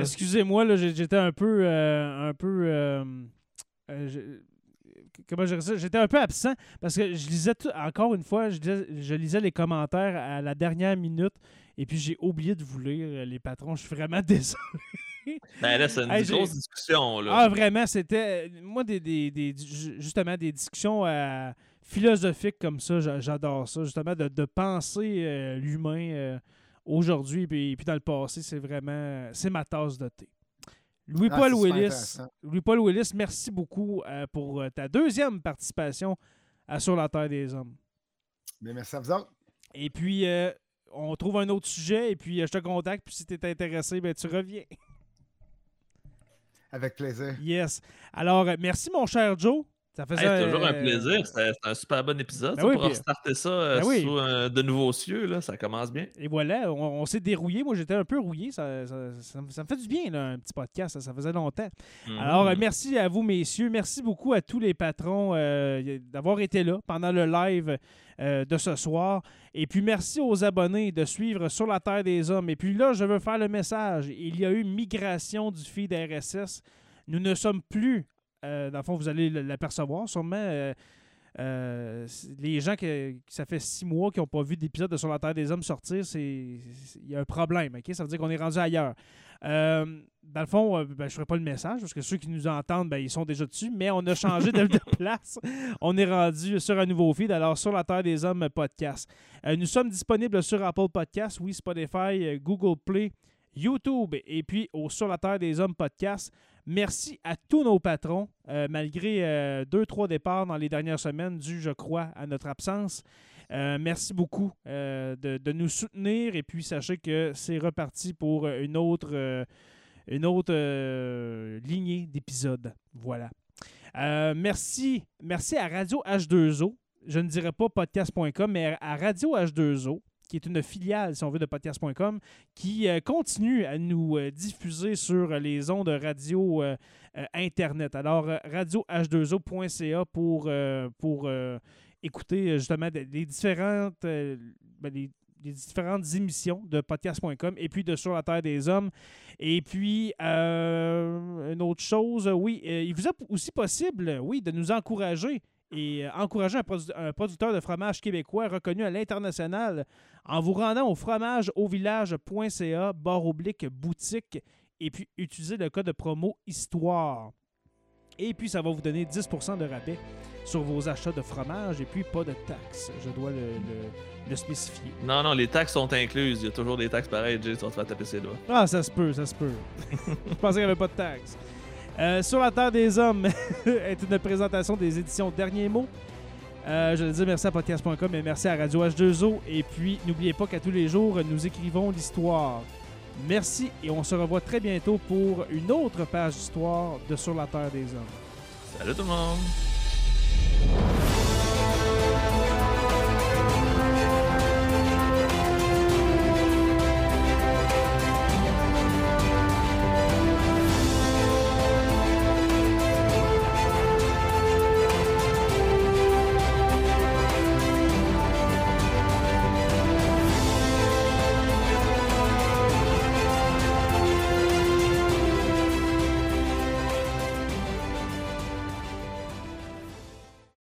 Speaker 1: Excusez-moi, j'étais un peu, un peu comment je ça? J'étais un peu absent parce que je lisais encore une fois, je lisais, les commentaires à la dernière minute et puis j'ai oublié de vous lire, euh, les patrons. Je suis vraiment désolé.
Speaker 2: Ben là, c'est une grosse discussion. Là.
Speaker 1: Ah, vraiment, c'était. Euh, moi, des, justement, des discussions euh, philosophiques comme ça, j'adore ça. Justement, de, penser l'humain aujourd'hui et puis, dans le passé, c'est vraiment. C'est ma tasse de thé. Louis-Paul ah, Willis, Louis-Paul Willis, merci beaucoup euh, pour ta deuxième participation à Sur la Terre des Hommes.
Speaker 3: Bien, merci à vous autres.
Speaker 1: Et puis, euh, on trouve un autre sujet et puis je te contacte. Puis si tu es intéressé, ben, tu reviens.
Speaker 3: Avec plaisir.
Speaker 1: Yes. Alors, merci, mon cher Joe. Ça
Speaker 2: Hey,
Speaker 1: faisait.
Speaker 2: toujours un
Speaker 1: euh,
Speaker 2: plaisir. C'était un super bon épisode.
Speaker 1: Ben
Speaker 2: ça,
Speaker 1: oui,
Speaker 2: pour restarter ça euh,
Speaker 1: Ben oui.
Speaker 2: sous euh, de nouveaux cieux, là, ça commence bien.
Speaker 1: Et voilà, on, on s'est dérouillé. Moi, j'étais un peu rouillé. Ça, ça- ça me- ça me fait du bien, là, un petit podcast. Ça, ça faisait longtemps. Alors, euh,
Speaker 2: Mhm.
Speaker 1: merci à vous, messieurs. Merci beaucoup à tous les patrons euh, d'avoir été là pendant le live euh, de ce soir. Et puis, merci aux abonnés de suivre Sur la Terre des Hommes. Et puis là, je veux faire le message. Il y a eu migration du feed RSS. Nous ne sommes plus, euh, dans le fond, vous allez l'apercevoir sûrement. euh, euh, les gens que, que ça fait six mois qui n'ont pas vu d'épisode de Sur la Terre des Hommes sortir, il y a un problème. ok? Ça veut dire qu'on est rendu ailleurs. Euh, dans le fond, euh, ben, je ne ferai pas le message parce que ceux qui nous entendent, ben, ils sont déjà dessus, mais on a changé de, de place. On est rendu sur un nouveau feed, alors sur la Terre des Hommes podcast. Nous sommes disponibles sur Apple Podcasts, oui, Spotify, Google Play, YouTube et puis au Sur la Terre des Hommes podcast. Merci à tous nos patrons, euh, malgré euh, deux, trois départs dans les dernières semaines, dû, je crois, à notre absence. Euh, merci beaucoup de, nous soutenir et puis sachez que c'est reparti pour une autre, une autre lignée d'épisodes. Voilà. Merci, merci à Radio H2O. Je ne dirais pas podcast.com, mais à Radio H2O, qui est une filiale, si on veut, de podcast.com, qui euh, continue à nous euh, diffuser sur les ondes radio euh, Internet. Alors, euh, radioh2o.ca pour, pour écouter justement les différentes, ben, les- les différentes émissions de podcast.com et puis de Sur la Terre des Hommes. Et puis, une autre chose, oui, il vous est aussi possible, oui, de nous encourager et euh, encourager un, produ- un producteur de fromage québécois reconnu à l'international en vous rendant au fromageauvillage.ca, barre oblique boutique, et puis utiliser le code de promo Histoire. Et puis, ça va vous donner 10% de rabais sur vos achats de fromage et puis pas de taxes. Je dois le, le- le spécifier.
Speaker 2: Non, non, les taxes sont incluses. Il y a toujours des taxes pareilles, Jay, tu vas te faire taper ses doigts.
Speaker 1: Ah, ça se peut, ça se peut. Je pensais qu'il n'y avait pas de taxes. Euh, sur la Terre des Hommes est une présentation des éditions Derniers mots. Euh, je veux dire merci à podcast.com et merci à Radio H2O. Et puis, n'oubliez pas qu'à tous les jours, nous écrivons l'histoire. Merci et on se revoit très bientôt pour une autre page d'histoire de Sur la Terre des Hommes.
Speaker 2: Salut tout le monde!